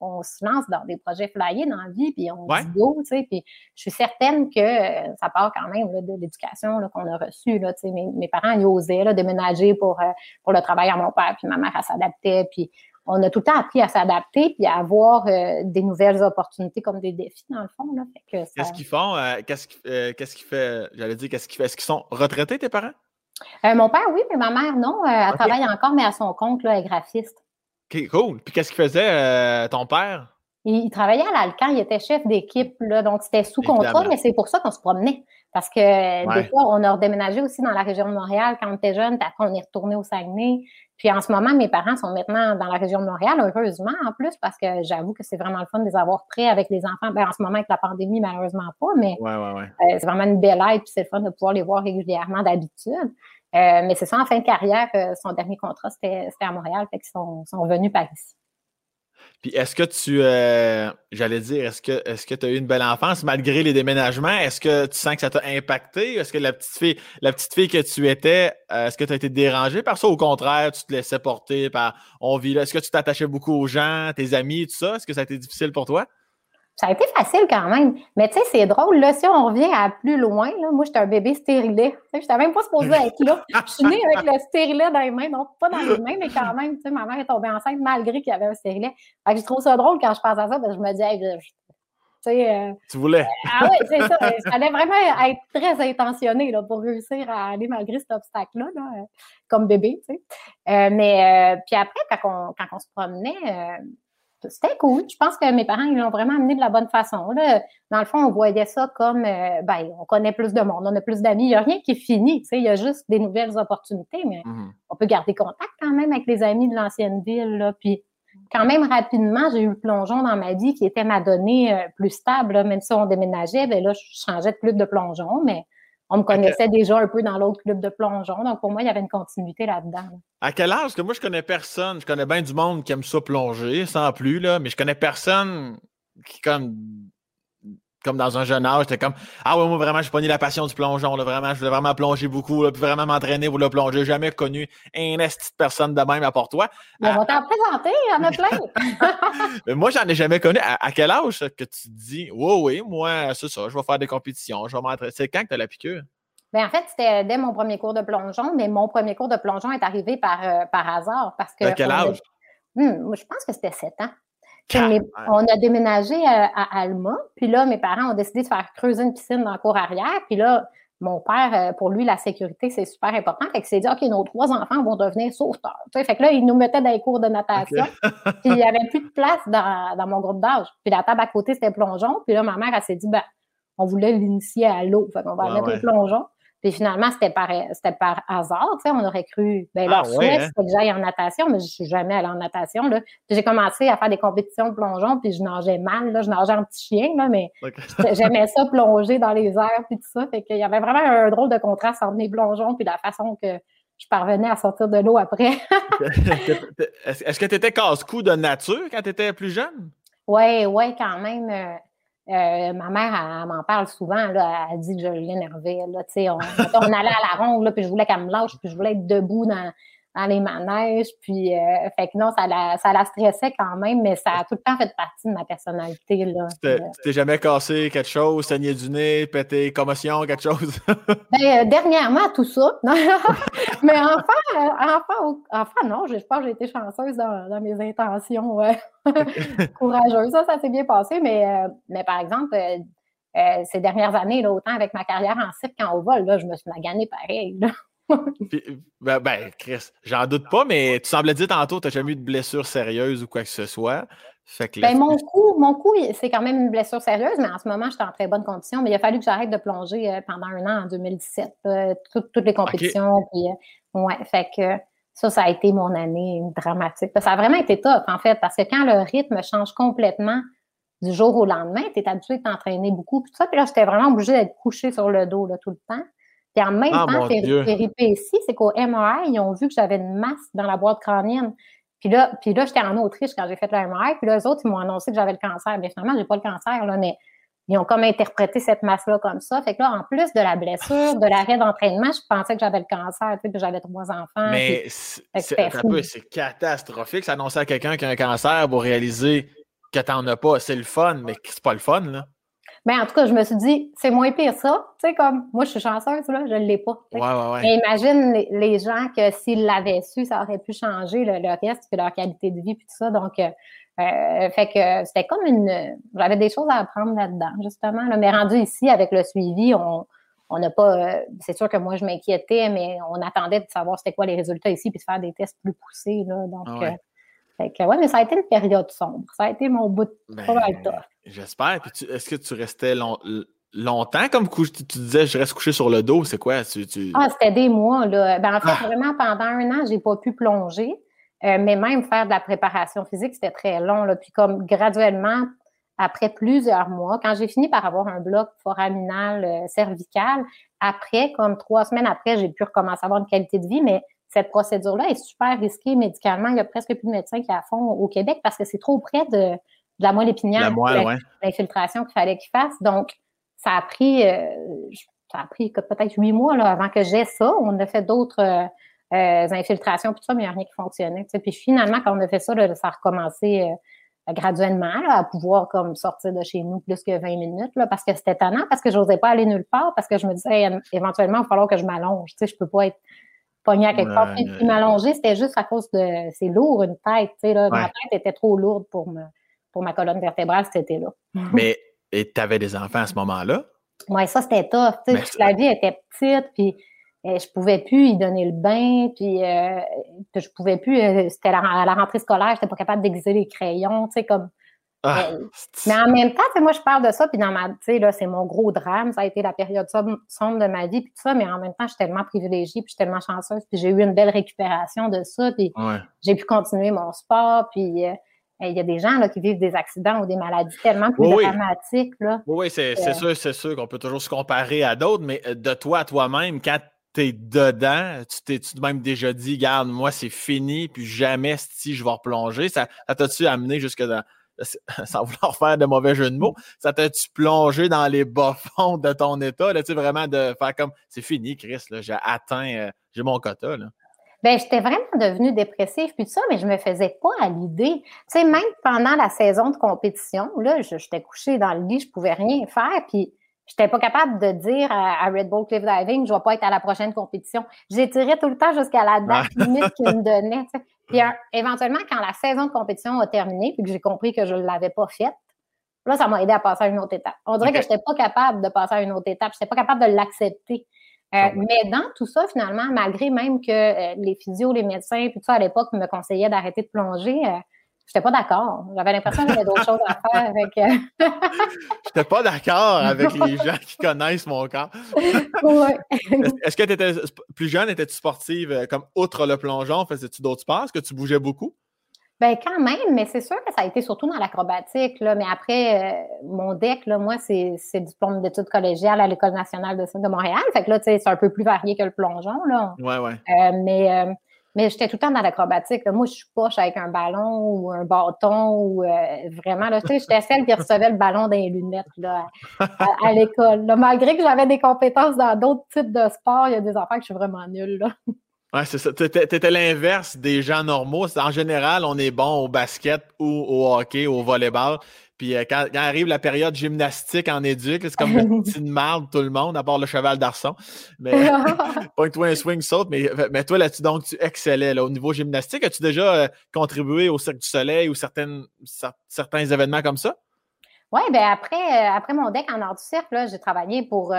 on, se lance dans des projets flyés dans la vie, puis on dit go, tu sais. Puis je suis certaine que euh, ça part quand même de l'éducation qu'on a reçue. Là, mes, mes parents, ils osaient là, déménager pour, euh, pour le travail à mon père, puis ma mère, elle s'adaptait. Puis on a tout le temps appris à s'adapter puis à avoir des nouvelles opportunités comme des défis, dans le fond. Qu'est-ce qu'ils font? qu'est-ce qu'ils fait? J'allais dire, qu'est-ce qu'ils font? Est-ce qu'ils sont retraités, tes parents? Euh, mon père, oui, mais ma mère, non. Euh, elle travaille encore, mais à son compte, là, elle est graphiste. OK, cool. Puis qu'est-ce qu'il faisait, euh, ton père? Il, travaillait à l'Alcan, il était chef d'équipe, donc c'était sous contrat, mais c'est pour ça qu'on se promenait. Parce que des fois, on a redéménagé aussi dans la région de Montréal quand on était jeune, puis après on est retourné au Saguenay. Puis en ce moment, mes parents sont maintenant dans la région de Montréal, heureusement en plus, parce que j'avoue que c'est vraiment le fun de les avoir prêts avec les enfants. Ben, en ce moment, avec la pandémie, malheureusement pas, mais euh, c'est vraiment une belle aide, puis c'est le fun de pouvoir les voir régulièrement d'habitude. Euh, mais c'est ça, en fin de carrière, euh, son dernier contrat, c'était à Montréal, fait qu'ils sont, sont venus par ici. Puis est-ce que tu, j'allais dire, est-ce que est-ce que tu as eu une belle enfance malgré les déménagements? Est-ce que tu sens que ça t'a impacté? Est-ce que la petite fille, la petite fille que tu étais, est-ce que tu as été dérangée par ça? Au contraire, tu te laissais porter par on vit. Est-ce que tu t'attachais beaucoup aux gens, tes amis, tout ça? Est-ce que ça a été difficile pour toi? Ça a été facile quand même. Mais tu sais, c'est drôle, là, si on revient à plus loin, là, moi, j'étais un bébé stérilet. Je n'étais même pas supposée être là. Je suis née avec le stérilet dans les mains. Non, pas dans les mains, mais quand même, tu sais, ma mère est tombée enceinte malgré qu'il y avait un stérilet. Fait que je trouve ça drôle quand je pense à ça, parce que je me dis, hey, euh, tu voulais. ah oui, c'est ça. Il fallait vraiment être très intentionné là, pour réussir à aller malgré cet obstacle-là, là, comme bébé. Tu sais. Euh, mais puis après, quand on, quand on se promenait, c'était cool. Je pense que mes parents, ils l'ont vraiment amené de la bonne façon. Là. Dans le fond, on voyait ça comme, euh, ben, on connaît plus de monde, on a plus d'amis. Il n'y a rien qui est fini. Tu sais, il y a juste des nouvelles opportunités, mais mm-hmm. on peut garder contact quand même avec les amis de l'ancienne ville. Là. Puis, quand même, rapidement, j'ai eu le plongeon dans ma vie qui était ma donnée euh, plus stable. Même si on déménageait, ben là, je changeais de club de plongeon, mais on me connaissait déjà un peu dans l'autre club de plongeon. Donc, pour moi, il y avait une continuité là-dedans. À quel âge? Parce que moi, je connais personne. Je connais bien du monde qui aime ça plonger, sans plus, là, mais je connais personne qui, comme, comme dans un jeune âge, c'était comme Ah ouais, moi vraiment, j'ai pogné la passion du plongeon. Là, vraiment, je voulais vraiment plonger beaucoup, là, puis vraiment m'entraîner pour le plonger. J'ai jamais connu un esti de personne de même à part toi. Mais on va t'en présenter, il y en a plein. mais moi, j'en ai jamais connu. À, quel âge que tu te dis Oui, oui, moi, c'est ça, je vais faire des compétitions, je vais m'entraîner. C'est quand que tu as la piqûre? Bien, en fait, c'était dès mon premier cours de plongeon, mais mon premier cours de plongeon est arrivé par, euh, par hasard. Parce que à quel âge? Hmm, je pense que c'était 7 ans on a déménagé à, Alma, puis là, mes parents ont décidé de faire creuser une piscine dans le cour arrière, puis là, mon père, euh, pour lui, la sécurité, c'est super important. Fait qu'il s'est dit, OK, nos trois enfants vont devenir sauveteurs. fait que là, il nous mettait dans les cours de natation. puis il n'y avait plus de place dans, mon groupe d'âge. Puis la table à côté, c'était plongeon. Puis là, ma mère, elle s'est dit, ben, on voulait l'initier à l'eau. Fait qu'on va mettre au plongeon. Puis finalement, c'était par, c'était par hasard. Tu sais, on aurait cru. Ben, leur ah, souhait, hein? c'était que j'aille en natation, mais je suis jamais allée en natation. Là. Puis j'ai commencé à faire des compétitions de plongeon, puis je nageais mal. Là. Je nageais en petit chien, là, mais j'aimais ça plonger dans les airs, puis tout ça. Fait qu'il y avait vraiment un drôle de contraste entre mes plongeons, puis la façon que je parvenais à sortir de l'eau après. Est-ce que tu étais casse-cou de nature quand tu étais plus jeune? Oui, oui, quand même. Euh, ma mère, elle, m'en parle souvent. Là, elle dit que je l'énervais. On, on allait à la ronde, là, puis je voulais qu'elle me lâche, puis je voulais être debout dans, dans les manèges. Puis, euh, fait que non, ça la, ça la stressait quand même, mais ça a tout le temps fait partie de ma personnalité. Là. Tu t'es jamais cassé quelque chose, saigné du nez, pété, commotion, quelque chose? ben, euh, dernièrement, tout ça. mais enfin, enfin, enfin, non, je pense que j'ai été chanceuse dans, dans mes intentions courageuses. Ça, ça s'est bien passé, mais, euh, mais par exemple, ces dernières années, là, autant avec ma carrière en cirque qu'en vol, là, je me suis maganée pareil. Là. Ben, ben, Chris, j'en doute pas, mais tu semblais dire tantôt que tu n'as jamais eu de blessure sérieuse ou quoi que ce soit. ben, mon coup, mon coup, c'est quand même une blessure sérieuse, mais en ce moment, j'étais en très bonne condition. Mais il a fallu que j'arrête de plonger euh, pendant un an en 2017. Euh, toutes, les compétitions. Puis, euh, ouais, fait que ça, ça a été mon année dramatique. Ça a vraiment été top, en fait, parce que quand le rythme change complètement du jour au lendemain, tu es habitué de t'entraîner beaucoup. Puis tout ça, puis là, j'étais vraiment obligée d'être couchée sur le dos là, tout le temps. Puis en même ah, temps, ici, c'est qu'au MRI, ils ont vu que j'avais une masse dans la boîte crânienne. Puis là, puis là j'étais en Autriche quand j'ai fait le MRI. Puis là, eux autres, ils m'ont annoncé que j'avais le cancer. Mais finalement, j'ai pas le cancer, là, mais ils ont comme interprété cette masse-là comme ça. Fait que là, en plus de la blessure, de l'arrêt d'entraînement, je pensais que j'avais le cancer, tu sais, que j'avais trois enfants. Mais c'est catastrophique, s'annoncer à quelqu'un qui a un cancer pour réaliser que t'en as pas. C'est le fun, mais c'est pas le fun, là. Mais ben, en tout cas, je me suis dit, c'est moins pire ça. Tu sais, comme moi, je suis chanceuse, là, je ne l'ai pas. Ouais, ouais, ouais. Mais imagine les, gens que s'ils l'avaient su, ça aurait pu changer le, reste, puis leur qualité de vie, puis tout ça. Donc, euh, euh, fait que c'était comme une. J'avais des choses à apprendre là-dedans, justement. Là. Mais rendu ici, avec le suivi, on. On n'a pas. Euh, c'est sûr que moi, je m'inquiétais, mais on attendait de savoir c'était quoi les résultats ici, puis de faire des tests plus poussés. Là, donc, ah fait que, ouais, mais ça a été une période sombre. Ça a été mon bout de ben, J'espère. est-ce que tu restais longtemps comme couche? Tu, disais, je reste couché sur le dos. C'est quoi? Tu, Ah, c'était des mois. Là. Ben, en fait, ah! vraiment, pendant un an, j'ai pas pu plonger. Euh, mais même faire de la préparation physique, c'était très long. Là. Puis comme graduellement, après plusieurs mois, quand j'ai fini par avoir un bloc foraminal euh, cervical, après, comme trois semaines après, j'ai pu recommencer à avoir une qualité de vie, mais cette procédure-là est super risquée médicalement. Il y a presque plus de médecins qui la font au Québec parce que c'est trop près de, la moelle épinière, l'infiltration qu'il fallait qu'il fasse. Donc, ça a pris, euh, ça a pris peut-être huit mois là, avant que j'ai ça. On a fait d'autres euh, euh, infiltrations, puis tout ça, mais il n'y a rien qui fonctionnait. Puis finalement, quand on a fait ça, ça a recommencé graduellement à pouvoir comme sortir de chez nous plus que 20 minutes là, parce que c'était étonnant, parce que je n'osais pas aller nulle part, parce que je me disais éventuellement, il va falloir que je m'allonge. Je peux pas être pognée à quelque part. Puis, m'allonger, c'était juste à cause de. C'est lourd, une tête. Tu sais, là, Ma tête était trop lourde pour, me, pour ma colonne vertébrale, c'était là. Mais tu avais des enfants à ce moment-là? Oui, ça, c'était tough. Tu sais, la vie était petite, puis euh, je pouvais plus y donner le bain, puis euh, je pouvais plus. Euh, c'était à la rentrée scolaire, j'étais pas capable d'aiguiser les crayons, tu sais, comme. Ah, euh, mais en même temps, moi, je parle de ça, puis dans ma, tu sais, là, c'est mon gros drame. Ça a été la période sombre de ma vie, puis tout ça, mais en même temps, je suis tellement privilégiée, puis je suis tellement chanceuse, puis j'ai eu une belle récupération de ça, puis j'ai pu continuer mon sport, puis il y a des gens là, qui vivent des accidents ou des maladies tellement plus dramatiques. Là, oui, c'est sûr, c'est sûr qu'on peut toujours se comparer à d'autres, mais de toi à toi-même, quand t'es dedans, tu t'es-tu même déjà dit, garde, moi, c'est fini, puis jamais si je vais replonger. Ça, t'a-tu amené jusque dans, sans vouloir faire de mauvais jeu de mots, ça t'a-tu plongé dans les bas-fonds de ton état, là, tu vraiment de faire comme, c'est fini, Chris, j'ai atteint, euh, j'ai mon quota. Ben, j'étais vraiment devenue dépressive puis tout ça, mais je me faisais pas à l'idée. Tu sais, même pendant la saison de compétition, là, j'étais couchée dans le lit, je pouvais rien faire, puis J'étais pas capable de dire à, Red Bull Cliff Diving, je vais pas être à la prochaine compétition. J'ai tiré tout le temps jusqu'à la date limite qu'ils me donnait. Puis éventuellement, quand la saison de compétition a terminé, puis que j'ai compris que je ne l'avais pas faite, là, ça m'a aidé à passer à une autre étape. On dirait que je n'étais pas capable de passer à une autre étape. Je n'étais pas capable de l'accepter. Euh, mais dans tout ça, finalement, malgré même que euh, les physios, les médecins, tout ça à l'époque me conseillaient d'arrêter de plonger, euh, J'étais pas d'accord. J'avais l'impression qu'il y avait d'autres choses à faire avec. Euh, J'étais pas d'accord avec les gens qui connaissent mon corps. Est-ce que tu étais plus jeune, étais-tu sportive euh, comme outre le plongeon? Faisais-tu d'autres sports? Est-ce que tu bougeais beaucoup? Ben quand même, mais c'est sûr que ça a été surtout dans l'acrobatique. Mais après, euh, mon DEC, là, moi, c'est diplôme d'études collégiales à l'École nationale de de Montréal. Fait que là, c'est un peu plus varié que le plongeon. Là. Ouais, ouais. mais mais j'étais tout le temps dans l'acrobatique. Moi, je suis poche avec un ballon ou un bâton ou euh, vraiment, là, j'étais celle qui recevait le ballon dans les lunettes là, à, l'école. Malgré que j'avais des compétences dans d'autres types de sports, il y a des affaires que je suis vraiment nulle. Là. Ouais, c'est ça. Tu étais, l'inverse des gens normaux. En général, on est bon au basket ou au hockey, au volleyball. Puis euh, quand, arrive la période gymnastique en éduc, c'est comme une petite marde tout le monde, à part le cheval d'arçon. Mais point toi un swing saute, mais, mais toi là-dessus, donc tu excellais là, au niveau gymnastique. As-tu déjà euh, contribué au Cirque du Soleil ou certaines, certains événements comme ça? Oui, bien après, euh, après mon deck en art du cirque, j'ai travaillé pour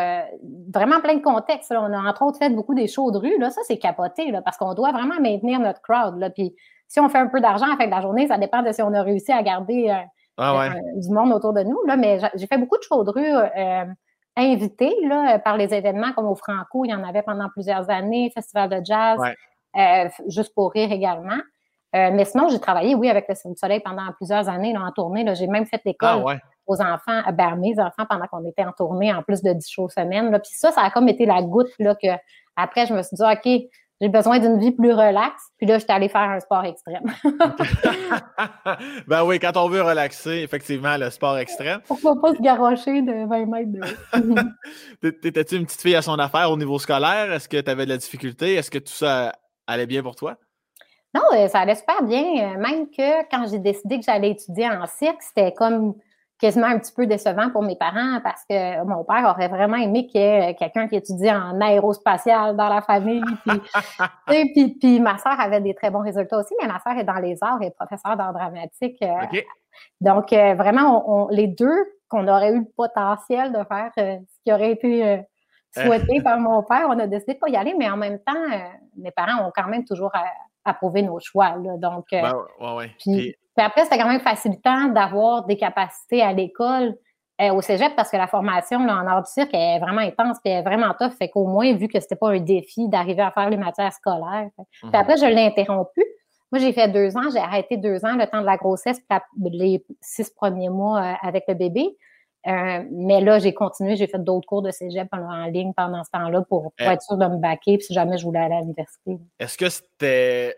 vraiment plein de contextes. On a entre autres fait beaucoup des shows de rue. Là. Ça, c'est capoté là, parce qu'on doit vraiment maintenir notre crowd. Là. Puis si on fait un peu d'argent à la fin de la journée, ça dépend de si on a réussi à garder ah euh, du monde autour de nous. Là, mais j'ai fait beaucoup de shows de rue euh, invités là, par les événements comme au Franco, il y en avait pendant plusieurs années, Festival de jazz, euh, juste pour rire également. mais sinon, j'ai travaillé, oui, avec le Soleil pendant plusieurs années là, en tournée. J'ai même fait l'école ah, aux enfants, ben, mes enfants, pendant qu'on était en tournée, en plus de 10 shows semaine. Là. Puis ça, ça a comme été la goutte là, que après, je me suis dit, OK, j'ai besoin d'une vie plus relaxe. Puis là, je suis allée faire un sport extrême. ben oui, quand on veut relaxer, effectivement, le sport extrême. Pourquoi pas se garrocher de 20 mètres de T'étais-tu une petite fille à son affaire au niveau scolaire? Est-ce que tu avais de la difficulté? Est-ce que tout ça allait bien pour toi? Non, euh, ça allait super bien. Euh, même que quand j'ai décidé que j'allais étudier en cirque, c'était comme quasiment un petit peu décevant pour mes parents parce que mon père aurait vraiment aimé qu'il y ait quelqu'un qui étudie en aérospatial dans la famille. Puis, puis, ma soeur avait des très bons résultats aussi, mais ma soeur est dans les arts et professeure d'art dramatique. Euh, donc, euh, vraiment, les deux qu'on aurait eu le potentiel de faire euh, ce qui aurait été souhaité par mon père, on a décidé de pas y aller, mais en même temps, mes parents ont quand même toujours approuvé nos choix. donc, ben, ouais, ouais. Puis après, c'était quand même facilitant d'avoir des capacités à l'école, euh, au cégep, parce que la formation là, en art du cirque est vraiment intense, puis est vraiment tough. Fait qu'au moins, vu que c'était pas un défi d'arriver à faire les matières scolaires. Puis mhm. après, je l'ai interrompu. Moi, j'ai fait deux ans, j'ai arrêté deux ans, le temps de la grossesse, les six premiers mois euh, avec le bébé. Euh, mais là, j'ai continué, j'ai fait d'autres cours de cégep en, ligne pendant ce temps-là pour, pour être sûr de me baquer, puis si jamais je voulais aller à l'université. Est-ce que c'était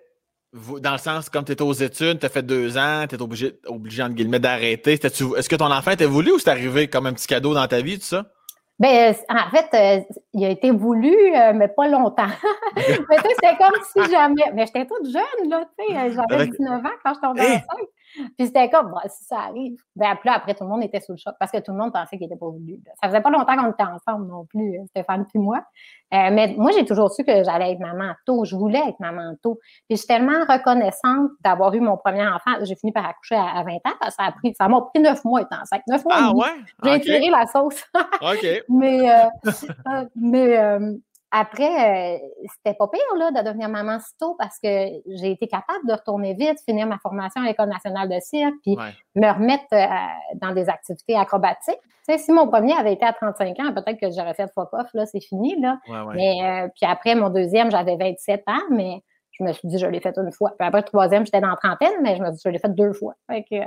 dans le sens, comme tu étais aux études, tu as fait deux ans, tu es obligé, obligé, entre guillemets, d'arrêter. Est-ce que ton enfant était voulu ou c'est arrivé comme un petit cadeau dans ta vie, tout ça? Ben, en fait, euh, il a été voulu, euh, mais pas longtemps. mais c'était comme si jamais. Mais j'étais toute jeune, là, tu sais. Euh, j'avais 19 ans quand je tombais enceinte. Puis c'était comme, bah, si ça arrive. Ben, après, après, tout le monde était sous le choc parce que tout le monde pensait qu'il était pas voulu. Ça faisait pas longtemps qu'on était ensemble non plus, euh, Stéphane puis moi. Euh, mais moi, j'ai toujours su que j'allais être maman tôt. Je voulais être maman tôt. Puis je suis tellement reconnaissante d'avoir eu mon premier enfant. J'ai fini par accoucher à, 20 ans parce que ça a pris, ça m'a pris neuf mois étant enceinte. Neuf mois. Ah ouais? J'ai tiré la sauce. OK. mais, euh, mais après, euh, c'était pas pire là, de devenir maman si tôt parce que j'ai été capable de retourner vite, finir ma formation à l'École nationale de cirque, puis me remettre euh, dans des activités acrobatiques. Tu sais, si mon premier avait été à 35 ans, peut-être que j'aurais fait fuck off, là, c'est fini. Là. mais euh, puis après, mon deuxième, j'avais 27 ans, mais je me suis dit, je l'ai fait une fois. Puis après, le troisième, j'étais dans la trentaine, mais je me suis dit, je l'ai fait deux fois. Fait que,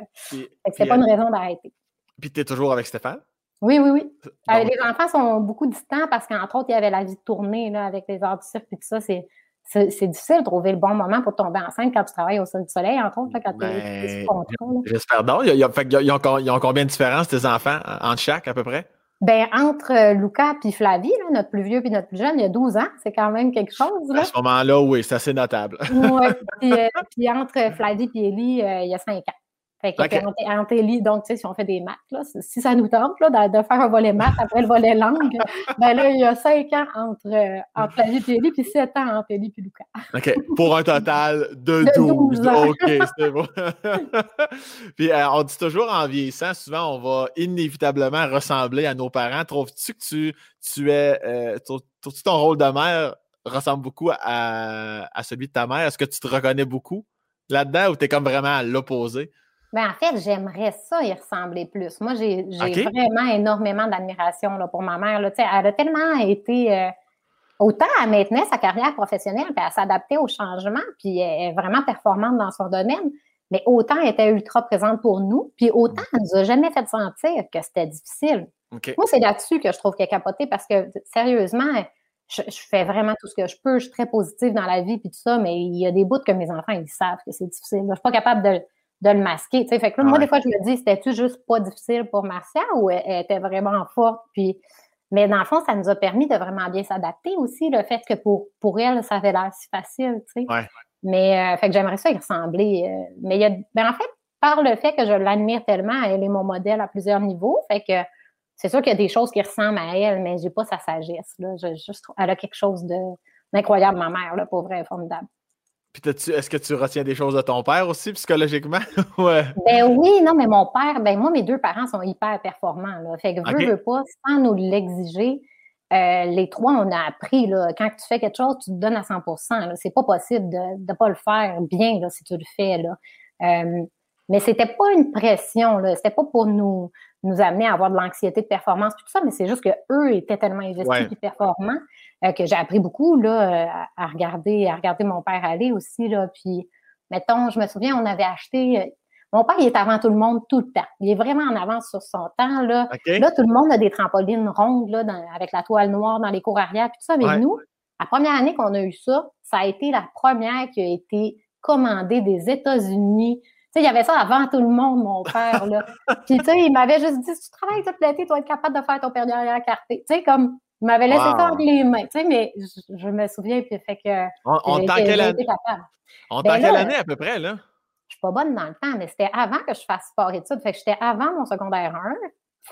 c'est pas une raison d'arrêter. Puis tu es toujours avec Stéphane? Oui, oui, oui. Euh, les enfants sont beaucoup distants parce qu'entre autres, il y avait la vie de tournée là, avec les heures du cirque et tout ça. C'est, c'est, difficile de trouver le bon moment pour tomber enceinte quand tu travailles au sol du soleil, entre autres, là, quand tu es ben, J'espère donc. Il y, a, ils, ont, combien de différences, tes enfants, entre chaque, à peu près? Ben, entre euh, Lucas et Flavie, là, notre plus vieux et notre plus jeune, il y a 12 ans. C'est quand même quelque chose. Là. À ce moment-là, oui, c'est assez notable. oui. Puis, euh, puis, entre Flavie et Ellie, il y a 5 ans. Fait que okay. donc, tu sais, si on fait des maths, là, si ça nous tente là, de, faire un volet maths après le volet langue, ben là, il y a cinq ans entre, euh, entre la et puis sept ans entre Ellie et Lucas. OK. Pour un total de, douze. 12. OK, c'est bon. puis euh, on dit toujours en vieillissant, souvent, on va inévitablement ressembler à nos parents. Trouves-tu que tu, tu es. Euh, trouves-tu ton rôle de mère ressemble beaucoup à, à celui de ta mère? Est-ce que tu te reconnais beaucoup là-dedans ou tu es comme vraiment à l'opposé? Ben, en fait, j'aimerais ça y ressembler plus. Moi, j'ai vraiment énormément d'admiration pour ma mère. Là. Elle a tellement été. Euh, autant elle maintenait sa carrière professionnelle, puis elle s'adaptait au changement, puis elle est vraiment performante dans son domaine, mais autant elle était ultra présente pour nous, puis autant elle nous a jamais fait sentir que c'était difficile. Moi, c'est là-dessus que je trouve qu'elle est capotée parce que, sérieusement, je, fais vraiment tout ce que je peux, je suis très positive dans la vie, puis tout ça, mais il y a des bouts que mes enfants, ils savent que c'est difficile. Je suis pas capable de de le masquer. Fait que moi, des fois, je me dis, c'était-tu juste pas difficile pour Marcia ou elle, était vraiment forte? Puis, mais dans le fond, ça nous a permis de vraiment bien s'adapter aussi, le fait que pour, pour elle, ça avait l'air si facile, tu sais. Mais, euh, fait que j'aimerais ça y ressembler. Euh, mais il y a, ben, en fait, par le fait que je l'admire tellement, elle est mon modèle à plusieurs niveaux. Fait que c'est sûr qu'il y a des choses qui ressemblent à elle, mais j'ai pas sa sagesse, là. Je, juste, elle a quelque chose d'incroyable, ma mère, là, pour vrai, formidable. Puis est-ce que tu retiens des choses de ton père aussi psychologiquement? ouais. Ben oui, non, mais mon père, ben moi, mes deux parents sont hyper performants. Là. Fait que veux, veux pas, sans nous l'exiger, euh, les trois, on a appris, là, quand tu fais quelque chose, tu te donnes à 100% C'est pas possible de ne pas le faire bien là, si tu le fais. Là. Euh, mais c'était pas une pression. C'était pas pour nous, nous amener à avoir de l'anxiété de performance, tout ça, mais c'est juste qu'eux étaient tellement investis et performants euh, que j'ai appris beaucoup là, à, regarder, à regarder mon père aller aussi. Là, puis, mettons, je me souviens, on avait acheté. Euh, mon père, il est avant tout le monde tout le temps. Il est vraiment en avance sur son temps. Là, là tout le monde a des trampolines rondes là, avec la toile noire dans les cours arrière, tout ça. Mais nous, la première année qu'on a eu ça, ça a été la première qui a été commandée des États-Unis sais, il y avait ça avant tout le monde, mon père, là. Puis, tu sais, il m'avait juste dit, si tu travailles toute l'été, tu vas être capable de faire ton père derrière carté. Tu sais, comme, il m'avait laissé entre les mains, tu sais, mais je, me souviens, puis fait que. On, on quelle année? On ben quelle année à peu près, là? Je suis pas bonne dans le temps, mais c'était avant que je fasse sport études. Fait que j'étais avant mon secondaire 1.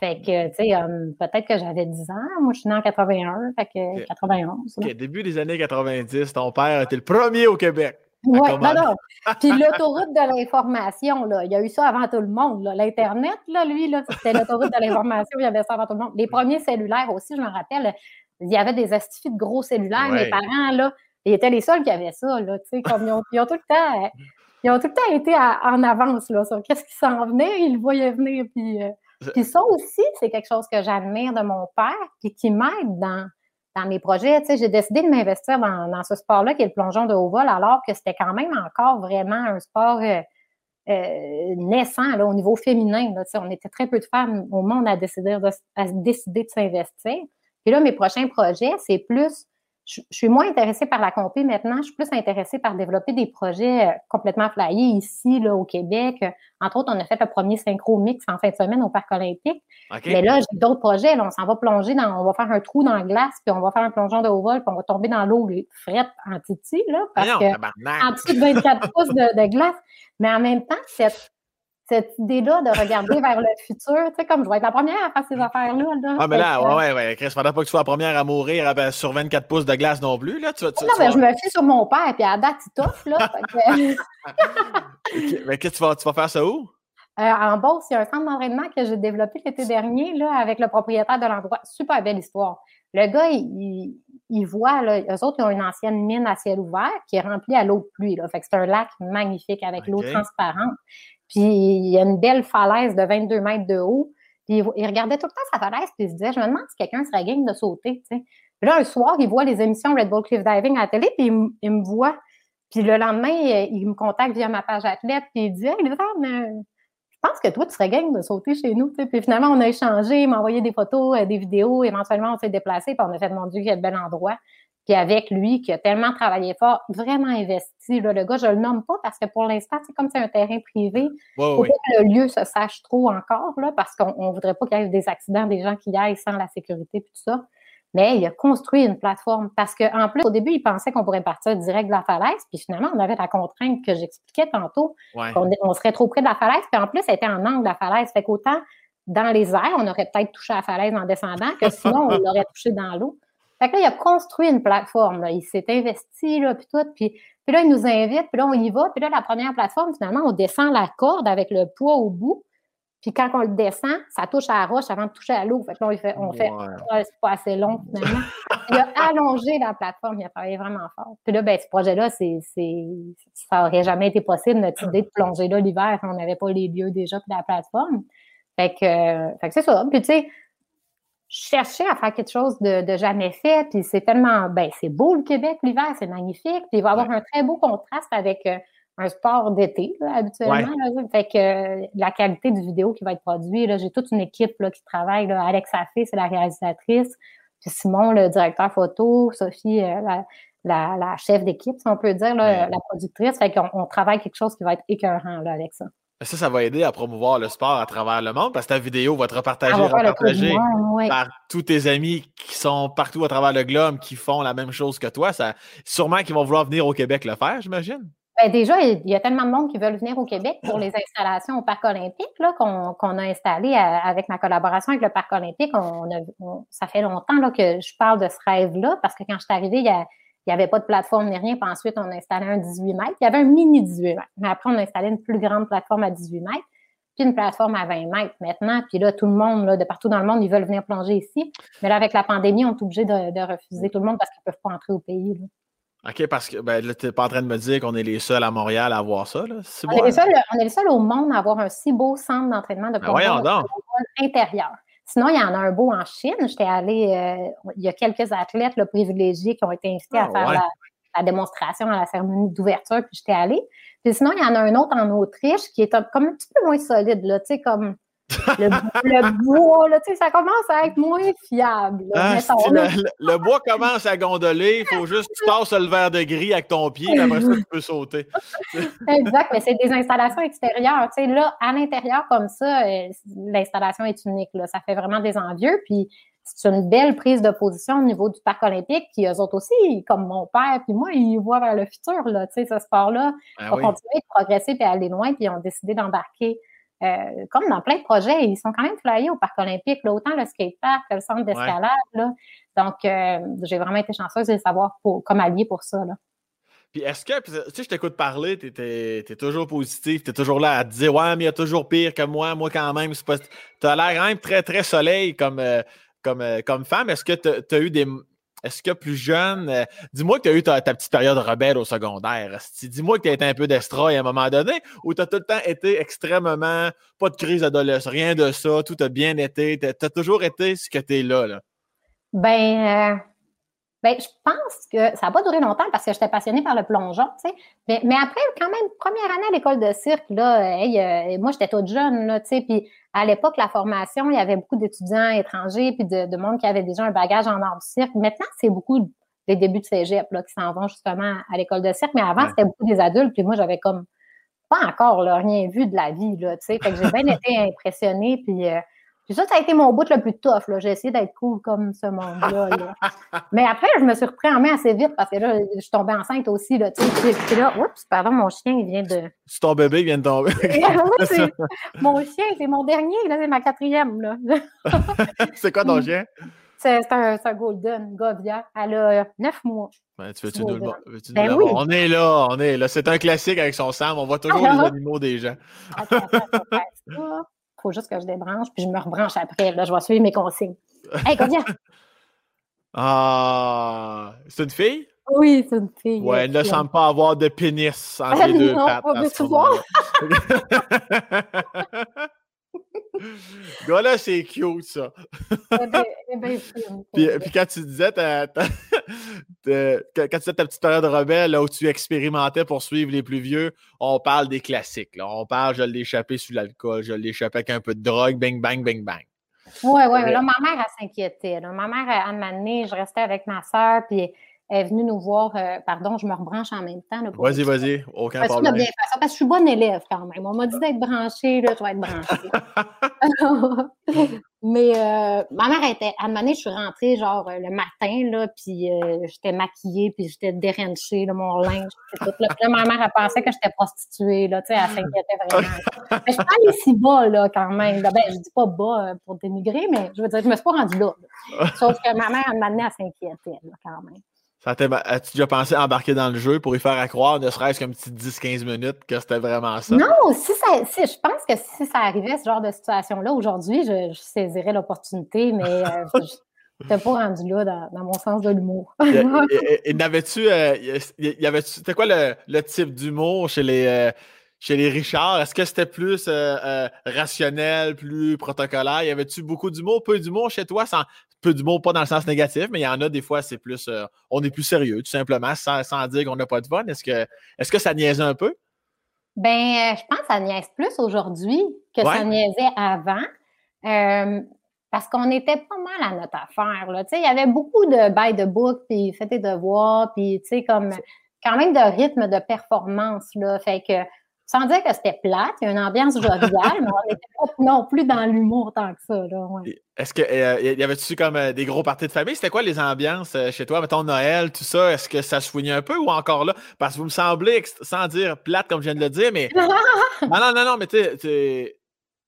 Fait que, tu sais, um, peut-être que j'avais 10 ans. Moi, je suis née en 81, fait que 91. OK, début des années 90, ton père était le premier au Québec. Oui, non, non. Puis l'autoroute de l'information, là, il y a eu ça avant tout le monde. L'Internet, là, lui, là, c'était l'autoroute de l'information, il y avait ça avant tout le monde. Les premiers cellulaires aussi, je me rappelle, il y avait des astifies de gros cellulaires. Mes parents, là, ils étaient les seuls qui avaient ça, là, tu sais, comme ils ont, ils ont, tout le temps... Ils ont tout le temps été en avance là, sur qu'est-ce qui s'en venait, ils le voyaient venir. Puis, euh, puis ça aussi, c'est quelque chose que j'admire de mon père, puis qui m'aide dans, dans mes projets. J'ai décidé de m'investir dans, ce sport-là, qui est le plongeon de haut vol, alors que c'était quand même encore vraiment un sport euh, euh, naissant là, au niveau féminin. On était très peu de femmes au monde à décider de, à décider de s'investir. Puis là, mes prochains projets, c'est plus je, suis moins intéressée par la compé maintenant. Je suis plus intéressée par développer des projets euh, complètement flyés ici, là, au Québec. Entre autres, on a fait le premier synchro mix en fin de semaine au Parc olympique. Mais là, j'ai d'autres projets. Là, on s'en va plonger dans, on va faire un trou dans la glace, puis on va faire un plongeon de haut vol, puis on va tomber dans l'eau frette en titi, là, parce que en dessous de 24 pouces de, glace. Mais en même temps, cette, cette idée-là de regarder vers le futur, tu sais, comme je vais être la première à faire ces affaires-là. Ah, mais là, ouais, ouais, ouais, Chris, faudrait pas que tu sois la première à mourir ben, sur 24 pouces de glace non plus, là. Tu, tu, non, mais je me fie sur mon père, puis à date, il toffe, là. Mais qu'est-ce que tu vas, tu vas faire ça où? Euh, en Beauce, il y a un centre d'entraînement que j'ai développé l'été dernier là, avec le propriétaire de l'endroit. Super belle histoire. Le gars, il, il voit, là, eux autres, ils ont une ancienne mine à ciel ouvert qui est remplie à l'eau de pluie. Là. Fait que c'est un lac magnifique avec l'eau transparente. Puis il y a une belle falaise de 22 mètres de haut. Puis il, regardait tout le temps sa falaise, puis il se disait, je me demande si quelqu'un serait game de sauter. Puis là, un soir, il voit les émissions Red Bull Cliff Diving à la télé, puis il, me voit. Puis le lendemain, il me contacte via ma page athlète, puis il dit Hey, je pense que toi, tu serais game de sauter chez nous. Puis finalement, on a échangé, il m'a envoyé des photos, euh, des vidéos. Éventuellement, on s'est déplacé, puis on a fait, mon Dieu, quel bel endroit. Puis avec lui, qui a tellement travaillé fort, vraiment investi. le gars, je le nomme pas parce que pour l'instant, c'est comme c'est un terrain privé. Il faut que le lieu se sache trop encore, là, parce qu'on ne voudrait pas qu'il y ait des accidents, des gens qui y aillent sans la sécurité et tout ça mais il a construit une plateforme parce qu'en plus, au début, il pensait qu'on pourrait partir direct de la falaise, puis finalement, on avait la contrainte que j'expliquais tantôt, on, serait trop près de la falaise, puis en plus, elle était en angle de la falaise. Fait qu'autant dans les airs, on aurait peut-être touché la falaise en descendant que sinon, on l'aurait touché dans l'eau. Fait que là, il a construit une plateforme, il s'est investi, là, puis tout, puis, puis là, il nous invite, puis là, on y va, puis là, la première plateforme, finalement, on descend la corde avec le poids au bout, puis quand on le descend, ça touche à la roche avant de toucher à l'eau. Fait que là, on fait, on fait c'est pas assez long finalement. il a allongé la plateforme, il a travaillé vraiment fort. Puis là, ben, ce projet-là, c'est, ça aurait jamais été possible, notre idée de plonger là l'hiver on n'avait pas les lieux déjà pour la plateforme. Fait que, fait que c'est ça. Puis tu sais, cherchais à faire quelque chose de, de jamais fait, puis c'est tellement, ben, c'est beau le Québec l'hiver, c'est magnifique, puis il va y avoir un très beau contraste avec euh, un sport d'été, habituellement. fait que euh, la qualité du vidéo qui va être produit, j'ai toute une équipe là, qui travaille. Là. Alex Affé, c'est la réalisatrice. Puis Simon, le directeur photo. Sophie, euh, la, chef d'équipe, si on peut dire, la productrice. Fait qu'on on travaille quelque chose qui va être écœurant là, avec ça. Ça, ça va aider à promouvoir le sport à travers le monde parce que ta vidéo va être repartagée, par tous tes amis qui sont partout à travers le globe, qui font la même chose que toi. Ça, sûrement qu'ils vont vouloir venir au Québec le faire, j'imagine. Ben déjà, il y a tellement de monde qui veulent venir au Québec pour les installations au Parc olympique qu'on a installé avec ma collaboration avec le Parc olympique. On, ça fait longtemps là, que je parle de ce rêve-là parce que quand je suis arrivée, il n'y avait pas de plateforme ni rien. Puis ensuite, on a installé un 18 mètres. Il y avait un mini 18 mètres. Mais après, on a installé une plus grande plateforme à 18 mètres, puis une plateforme à 20 mètres maintenant. Puis là, tout le monde, là, de partout dans le monde, ils veulent venir plonger ici. Mais là, avec la pandémie, on est obligé de, refuser tout le monde parce qu'ils ne peuvent pas entrer au pays. Là. OK, parce que ben, là, tu n'es pas en train de me dire qu'on est les seuls à Montréal à avoir ça. Là. On, est les seuls, on, est les seuls, au monde à avoir un si beau centre d'entraînement de ben intérieur. Sinon, il y en a un beau en Chine. J'étais allée, euh, il y a quelques athlètes là, privilégiés qui ont été invités à ah, faire la, démonstration à la cérémonie d'ouverture, puis j'étais allée. Puis sinon, il y en a un autre en Autriche qui est comme un petit peu moins solide, là, tu sais, comme le, bois, là, ça commence à être moins fiable. Ah, le, bois commence à gondoler, il faut juste que tu passes le verre de gris avec ton pied, et après ça, tu peux sauter. exact, mais c'est des installations extérieures. là, à l'intérieur, comme ça, euh, l'installation est unique. Là, ça fait vraiment des envieux. Puis c'est une belle prise de position au niveau du parc olympique, qui eux autres aussi, comme mon père, puis moi, ils voient vers le futur, là, tu sais, ce sport-là, ah va continuer de progresser puis aller loin, puis ils ont décidé d'embarquer euh, comme dans plein de projets, ils sont quand même flyés au Parc olympique, là, autant le skatepark que le centre d'escalade. Donc, euh, j'ai vraiment été chanceuse de les savoir pour, comme allié pour ça. Là. Puis est-ce que, tu sais, je t'écoute parler, tu es, toujours positif, tu es toujours là à te dire, ouais, mais il y a toujours pire que moi, moi quand même, Tu as l'air quand même très, très soleil comme, euh, comme, comme femme. Est-ce que tu as eu des, est-ce que plus jeune, euh, dis-moi que tu as eu ta, petite période rebelle au secondaire. Dis-moi que tu as été un peu destroy à un moment donné ou tu as tout le temps été extrêmement, pas de crise d'adolescence, rien de ça, tout a bien été. Tu as, toujours été ce que tu es là, là? Ben, ben, je pense que ça n'a pas duré longtemps parce que j'étais passionnée par le plongeon, tu sais. Mais, mais, après, quand même, première année à l'école de cirque, là, euh, moi, j'étais toute jeune, là, tu sais, puis à l'époque, la formation, il y avait beaucoup d'étudiants étrangers puis de, monde qui avait déjà un bagage en art du cirque. Maintenant, c'est beaucoup des débuts de cégep, là, qui s'en vont justement à l'école de cirque. Mais avant, c'était beaucoup des adultes, puis moi, j'avais comme pas encore, là, rien vu de la vie, là, tu sais. Fait que j'ai bien été impressionnée, puis... Euh, Puis ça, ça a été mon bout le plus tough. J'ai essayé d'être cool comme ce monde-là. Mais après, je me suis repris en main assez vite parce que là, je suis tombée enceinte aussi. Là, puis là, oups, pardon, mon chien, il vient de. C'est ton bébé qui vient de tomber. mon chien, c'est mon dernier, là, c'est ma quatrième. Là. c'est quoi ton chien? C'est un, un, golden, Govia. Elle a neuf mois. Ben, tu veux-tu nous, veux -tu ben oui. On est là, on est là. C'est un classique avec son Sam. On voit toujours les animaux des gens. Il faut juste que je débranche, puis je me rebranche après. Là, je vais suivre mes consignes. Hey, Govia! ah! C'est une fille? Oui, c'est une fille. Ouais, elle ne semble pas avoir de pénis entre les deux non, pattes. Pas à ce là, c'est cute, ça. puis, puis, quand tu disais ta, ta, quand tu disais ta petite période rebelle, là où tu expérimentais pour suivre les plus vieux, on parle des classiques. Là. On parle, je l'ai échappé sous l'alcool, je l'ai échappé avec un peu de drogue, bang, bang, bang, bang. Oui, oui, là, ma mère, elle s'inquiétait. Ma mère, à un moment donné, je restais avec ma soeur, puis est venue nous voir. Euh, pardon, je me rebranche en même temps. Vas-y, vas-y, aucun parce problème. Bien ça, parce que je suis bonne élève quand même. On m'a dit d'être branchée, là, tu vas être branchée. Mais euh, ma mère était. À un moment donné, je suis rentrée genre euh, le matin, là, puis j'étais maquillée, puis j'étais dérenchée, là, mon linge. Tout, là. Puis là, ma mère, elle pensait que j'étais prostituée, là, tu sais, elle s'inquiétait vraiment. mais je suis pas allée si bas, là, quand même. Ben, je dis pas bas pour démigrer, mais je veux dire, je me suis pas rendue là. Sauf que ma mère, elle m'a amené à s'inquiéter, quand même. As-tu déjà pensé embarquer dans le jeu pour y faire croire, ne serait-ce qu'un petit 10-15 minutes, que c'était vraiment ça? Non, si ça, si, je pense que si ça arrivait, ce genre de situation-là, aujourd'hui, je, saisirais l'opportunité, mais euh, je n'étais pas rendu là dans, mon sens de l'humour. et, n'avais-tu. Euh, c'était quoi le, le type d'humour chez les. Euh, chez les Richards, est-ce que c'était plus rationnel, plus protocolaire? Y avait-tu beaucoup d'humour, peu d'humour chez toi? Sans, peu d'humour, pas dans le sens négatif, mais il y en a des fois, c'est plus. Euh, on est plus sérieux, tout simplement, sans, dire qu'on n'a pas de fun. Est-ce que, est que ça niaise un peu? Ben, euh, je pense que ça niaise plus aujourd'hui que ça niaisait avant. Euh, parce qu'on était pas mal à notre affaire. Là. Il y avait beaucoup de by the book, puis fait tes devoirs, puis comme quand même de rythme de performance. Là. Fait que sans dire que c'était plate, il y a une ambiance joviale, mais on n'était pas non plus dans l'humour tant que ça. Est-ce qu'il euh, y avait-tu comme euh, des gros parties de famille? C'était quoi les ambiances euh, chez toi? Mettons Noël, tout ça, est-ce que ça se fouignait un peu ou encore là? Parce que vous me semblez, sans dire plate comme je viens de le dire, mais. non, non, non, non, mais tu sais,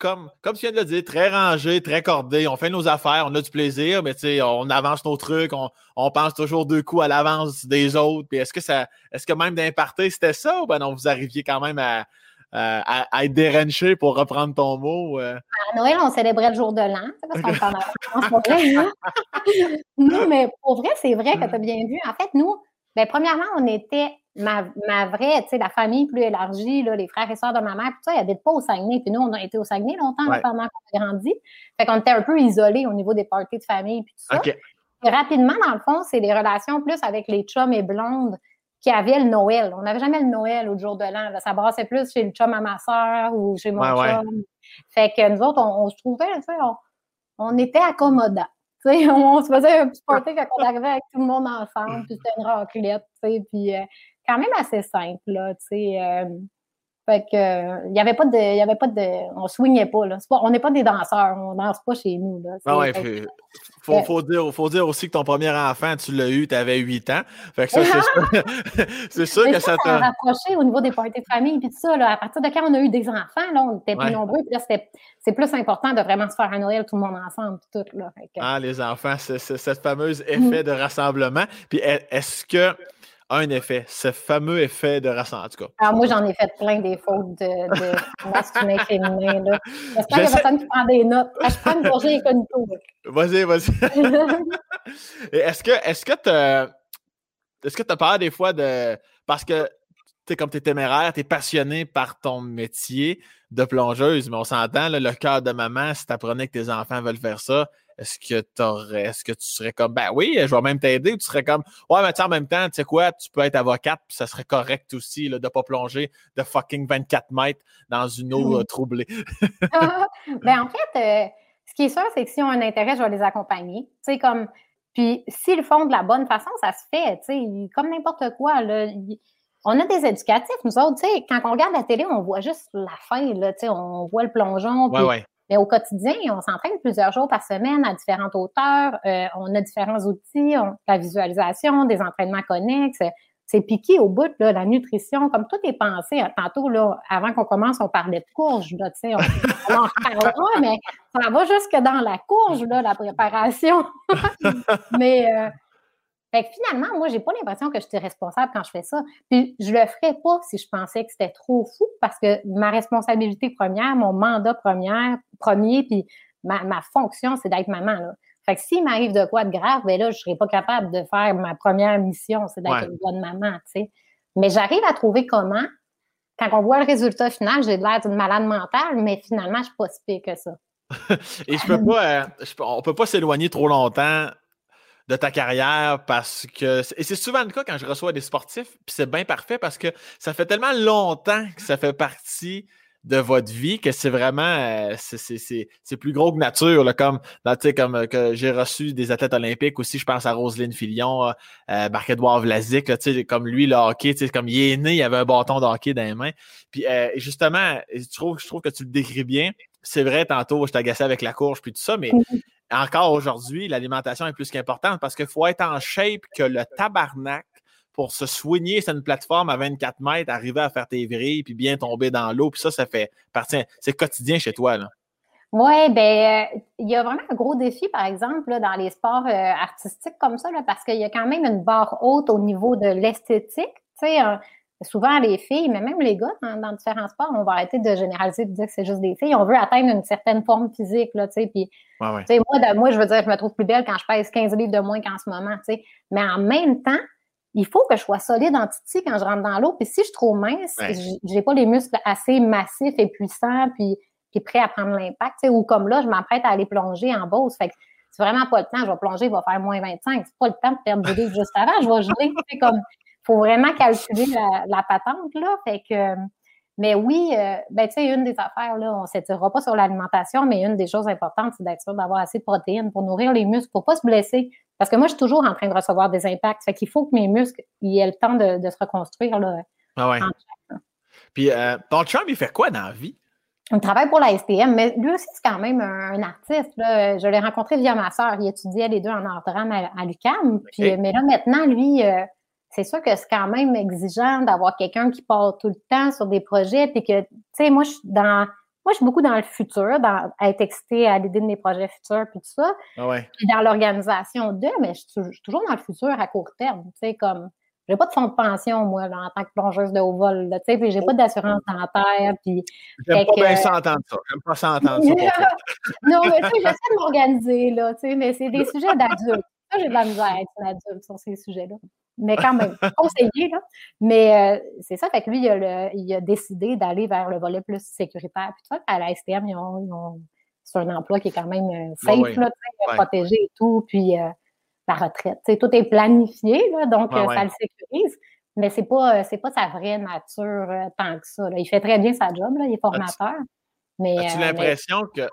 comme, comme tu viens de le dire, très rangé, très cordé. On fait nos affaires, on a du plaisir, mais on avance nos trucs, on, pense toujours deux coups à l'avance des autres. Puis est-ce que ça, est-ce que même d'imparter, c'était ça ou ben non, vous arriviez quand même à, à, être déranché pour reprendre ton mot? Euh? À Noël, on célébrait le jour de l'an, parce qu'on hein? nous, mais pour vrai, c'est vrai que tu as bien vu. En fait, nous, ben, premièrement, on était ma, ma vraie, tu sais, la famille plus élargie, là, les frères et sœurs de ma mère, tout ça, ils n'habitent pas au Saguenay. Puis nous, on a été au Saguenay longtemps pendant qu'on a grandi. Fait qu'on était un peu isolés au niveau des parties de famille puis tout ça. Et rapidement, dans le fond, c'est des relations plus avec les chums et blondes qui avaient le Noël. On n'avait jamais le Noël au jour de l'an. Ça brassait plus chez le chum à ma soeur ou chez mon chum. Fait que nous autres, on, se trouvait, tu sais, on, on était accommodants. On se faisait un petit party quand on arrivait avec tout le monde ensemble, puis c'était une raclette, puis euh, quand même assez simple, là, tu sais. Euh, fait que, il n'y avait pas de, y avait pas de, on swingait pas, là. Pas, on n'est pas des danseurs, on danse pas chez nous, là. Ah ouais, faut, faut, dire, faut dire aussi que ton premier enfant, tu l'as eu, tu avais 8 ans. Fait que ça, c'est sûr, que ça t'a. rapproché au niveau des parties de famille, puis tout ça, là. À partir de quand on a eu des enfants, là, on était plus nombreux, puis là, c'est plus important de vraiment se faire un Noël tout le monde ensemble, tout, là. Ah, les enfants, c'est cette fameuse effet de rassemblement. Puis est-ce que un effet, ce fameux effet de rassemblement, en tout cas. Alors, moi, j'en ai fait plein des fautes de, de masculin féminin. J'espère qu'il y a personne qui prend des notes. Ah, je prends une gorgée incognito. Vas-y, vas-y. est-ce que est-ce que tu est-ce que tu as peur des fois de. Parce que tu comme tu es téméraire, tu es passionné par ton métier de plongeuse, mais on s'entend, le cœur de maman, si tu apprenais que tes enfants veulent faire ça, est-ce que t'aurais, est-ce que tu serais comme, ben oui, je vais même t'aider, ou tu serais comme, ouais, mais en même temps, tu sais quoi, tu peux être avocate, puis ça serait correct aussi, là, de pas plonger de fucking 24 mètres dans une eau euh, troublée. ben, en fait, euh, ce qui est sûr, c'est que si on a un intérêt, je vais les accompagner. Tu sais, comme, puis s'ils le font de la bonne façon, ça se fait, tu sais, comme n'importe quoi, là. On a des éducatifs, nous autres, tu sais, quand on regarde la télé, on voit juste la fin, là, tu sais, on voit le plongeon, puis Mais au quotidien, on s'entraîne plusieurs jours par semaine à différentes hauteurs. Euh, on a différents outils, la visualisation, des entraînements connexes. C'est piqué au bout, là, la nutrition, comme tout est pensé. Hein. Tantôt, là, avant qu'on commence, on parlait de courge, on, on en reparlera, mais ça va jusque dans la courge, là, la préparation. mais euh, fait que finalement, moi, j'ai pas l'impression que je suis responsable quand je fais ça. Puis je le ferais pas si je pensais que c'était trop fou parce que ma responsabilité première, mon mandat première, premier, puis ma, ma fonction, c'est d'être maman. Là. Fait que s'il m'arrive de quoi de grave, ben là, je serais pas capable de faire ma première mission, c'est d'être une bonne maman, tu sais. Mais j'arrive à trouver comment. Quand on voit le résultat final, j'ai l'air d'une malade mentale, mais finalement, je suis pas si pire que ça. Et je peux pas, euh, on peut pas s'éloigner trop longtemps de ta carrière parce que. Et c'est souvent le cas quand je reçois des sportifs, puis c'est bien parfait parce que ça fait tellement longtemps que ça fait partie de votre vie que c'est vraiment euh, c'est plus gros que nature là, comme comme euh, que j'ai reçu des athlètes olympiques aussi je pense à Roselyne Filion euh, euh Marc-Edouard Vlasic comme lui le hockey comme il est né il avait un bâton de hockey dans les mains puis justement je trouve je trouve que tu le décris bien c'est vrai tantôt je t'agaçais avec la courge puis tout ça mais encore aujourd'hui, l'alimentation est plus qu'importante parce qu'il faut être en shape que le tabarnak pour se soigner sur une plateforme à 24 mètres, arriver à faire tes vrilles puis bien tomber dans l'eau. Puis ça, ça fait partie, c'est quotidien chez toi. Là. Oui, bien, euh, il y a vraiment un gros défi, par exemple, dans les sports euh, artistiques comme ça, parce qu'il y a quand même une barre haute au niveau de l'esthétique. Tu sais, souvent les filles, mais même les gars dans, différents sports, on va arrêter de généraliser et de dire que c'est juste des filles. On veut atteindre une certaine forme physique, là, tu sais. Puis, moi, moi, je veux dire, je me trouve plus belle quand je pèse 15 livres de moins qu'en ce moment, tu sais. Mais en même temps, il faut que je sois solide en titi quand je rentre dans l'eau. Puis si je suis trop mince, j'ai pas les muscles assez massifs et puissants, puis, puis prêts à prendre l'impact, tu sais. Ou comme là, je m'apprête à aller plonger en Beauce. Fait que c'est vraiment pas le temps. Je vais plonger, il va faire moins 25. C'est pas le temps de perdre du livre juste avant. Je vais geler, comme faut vraiment calculer la, patente, là. Fait que, mais oui, euh, ben, tu sais, une des affaires, là, on ne s'étirera pas sur l'alimentation, mais une des choses importantes, c'est d'être sûr d'avoir assez de protéines pour nourrir les muscles, pour ne pas se blesser. Parce que moi, je suis toujours en train de recevoir des impacts. Fait qu'il faut que mes muscles aient le temps de, se reconstruire, là. Ah ouais. Puis, euh, ton chum, il fait quoi dans la vie? Il travaille pour la STM, mais lui aussi, c'est quand même un, artiste. Là. Je l'ai rencontré via ma soeur. Il étudiait les deux en art à, l'UQAM. Puis, Mais là, maintenant, lui, euh, c'est sûr que c'est quand même exigeant d'avoir quelqu'un qui part tout le temps sur des projets, puis que, tu sais, moi, je suis dans, moi, je suis beaucoup dans le futur, dans, à être excitée à l'idée de mes projets futurs, puis tout ça. Ah ouais. Puis dans l'organisation d'eux, mais je suis, toujours dans le futur à court terme, tu sais, comme, j'ai pas de fonds de pension, moi, en tant que plongeuse de haut vol, tu sais, puis j'ai pas d'assurance dentaire, puis... J'aime pas bien s'entendre ça, j'aime pas s'entendre ça. non, mais tu sais, j'essaie de m'organiser, là, tu sais, mais c'est des sujets d'adultes. Ça, j'ai de la misère à être une adulte sur ces sujets-là mais quand même, conseillé. Là. Mais euh, c'est ça, fait que lui, il a, il a décidé d'aller vers le volet plus sécuritaire. Puis à la STM, ils ont, c'est un emploi qui est quand même euh, safe, là, protégé et tout. Puis euh, la retraite, tout est planifié, là, donc ça le sécurise. Mais c'est pas, c'est pas sa vraie nature tant que ça. Là. Il fait très bien sa job, là, il est formateur. As-tu euh, l'impression que,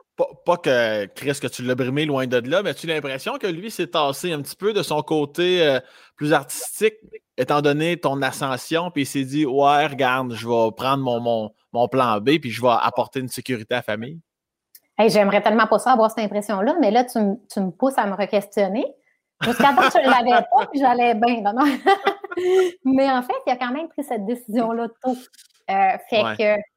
pas, que Chris, que tu l'as brimé loin de là, mais as-tu l'impression que lui s'est tassé un petit peu de son côté euh, plus artistique, étant donné ton ascension, puis il s'est dit Ouais, regarde, je vais prendre mon, mon, plan B, puis je vais apporter une sécurité à la famille? J'aimerais tellement pas ça avoir cette impression-là, mais là, tu, me pousses à me re-questionner. Jusqu'à temps, je ne l'avais pas, puis j'allais bien. mais en fait, il a quand même pris cette décision-là tôt. Euh, fait que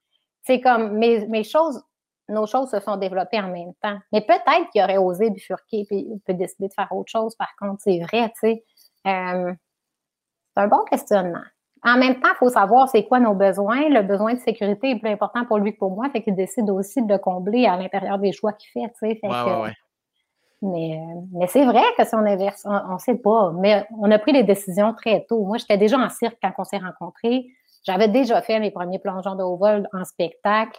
c'est comme mes, mes, choses, nos choses se sont développées en même temps. Mais peut-être qu'il aurait osé bifurquer puis il peut décider de faire autre chose, par contre, c'est vrai, tu sais. Euh, c'est un bon questionnement. En même temps, il faut savoir c'est quoi nos besoins. Le besoin de sécurité est plus important pour lui que pour moi, fait qu'il décide aussi de le combler à l'intérieur des choix qu'il fait, tu sais. Mais, mais c'est vrai que si on inverse, on ne sait pas. Mais on a pris les décisions très tôt. Moi, j'étais déjà en cirque quand on s'est rencontrés. J'avais déjà fait mes premiers plongeons de haut vol en spectacle.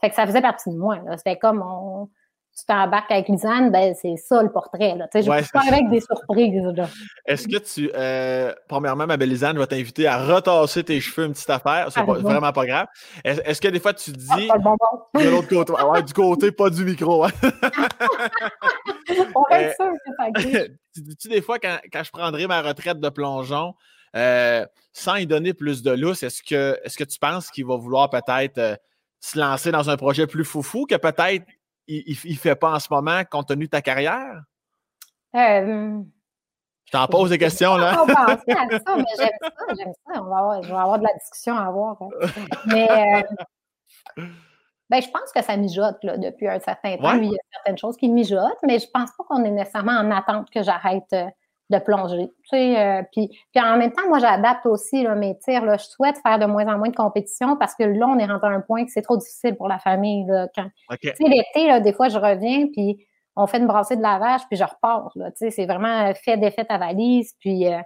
Fait que ça faisait partie de moi. C'était comme on, tu t'embarques avec Lisanne, ben c'est ça le portrait. Là. Je pas avec des surprises. Est-ce que tu, euh, premièrement, ma belle Lisanne, vais t'inviter à retasser tes cheveux une petite affaire. C'est ah, vraiment pas grave. Est-ce que des fois tu dis ah, de l'autre côté, ouais, du côté, pas du micro. Hein? on reste sûr que c'est Tu dis-tu des fois quand, quand je prendrai ma retraite de plongeon, euh, sans y donner plus de lousse, est-ce que, est que tu penses qu'il va vouloir peut-être euh, se lancer dans un projet plus foufou que peut-être il ne fait pas en ce moment compte tenu de ta carrière? Euh, je t'en pose des questions, là. On à ça, mais j'aime ça, j'aime ça. On va avoir, je vais avoir de la discussion à avoir. Hein. Mais ben, je pense que ça mijote là, depuis un certain temps. il y a certaines choses qui mijotent, mais je pense pas qu'on est nécessairement en attente que j'arrête de plonger. Tu sais, euh, puis, puis en même temps, moi, j'adapte aussi là, mes tirs. Là, je souhaite faire de moins en moins de compétition parce que là, on est rentré à un point que c'est trop difficile pour la famille. Là, quand, Tu sais, l'été, des fois, je reviens, puis on fait une brassée de lavage, puis je repars. Là, c'est vraiment fait, défait ta valise. Puis, euh,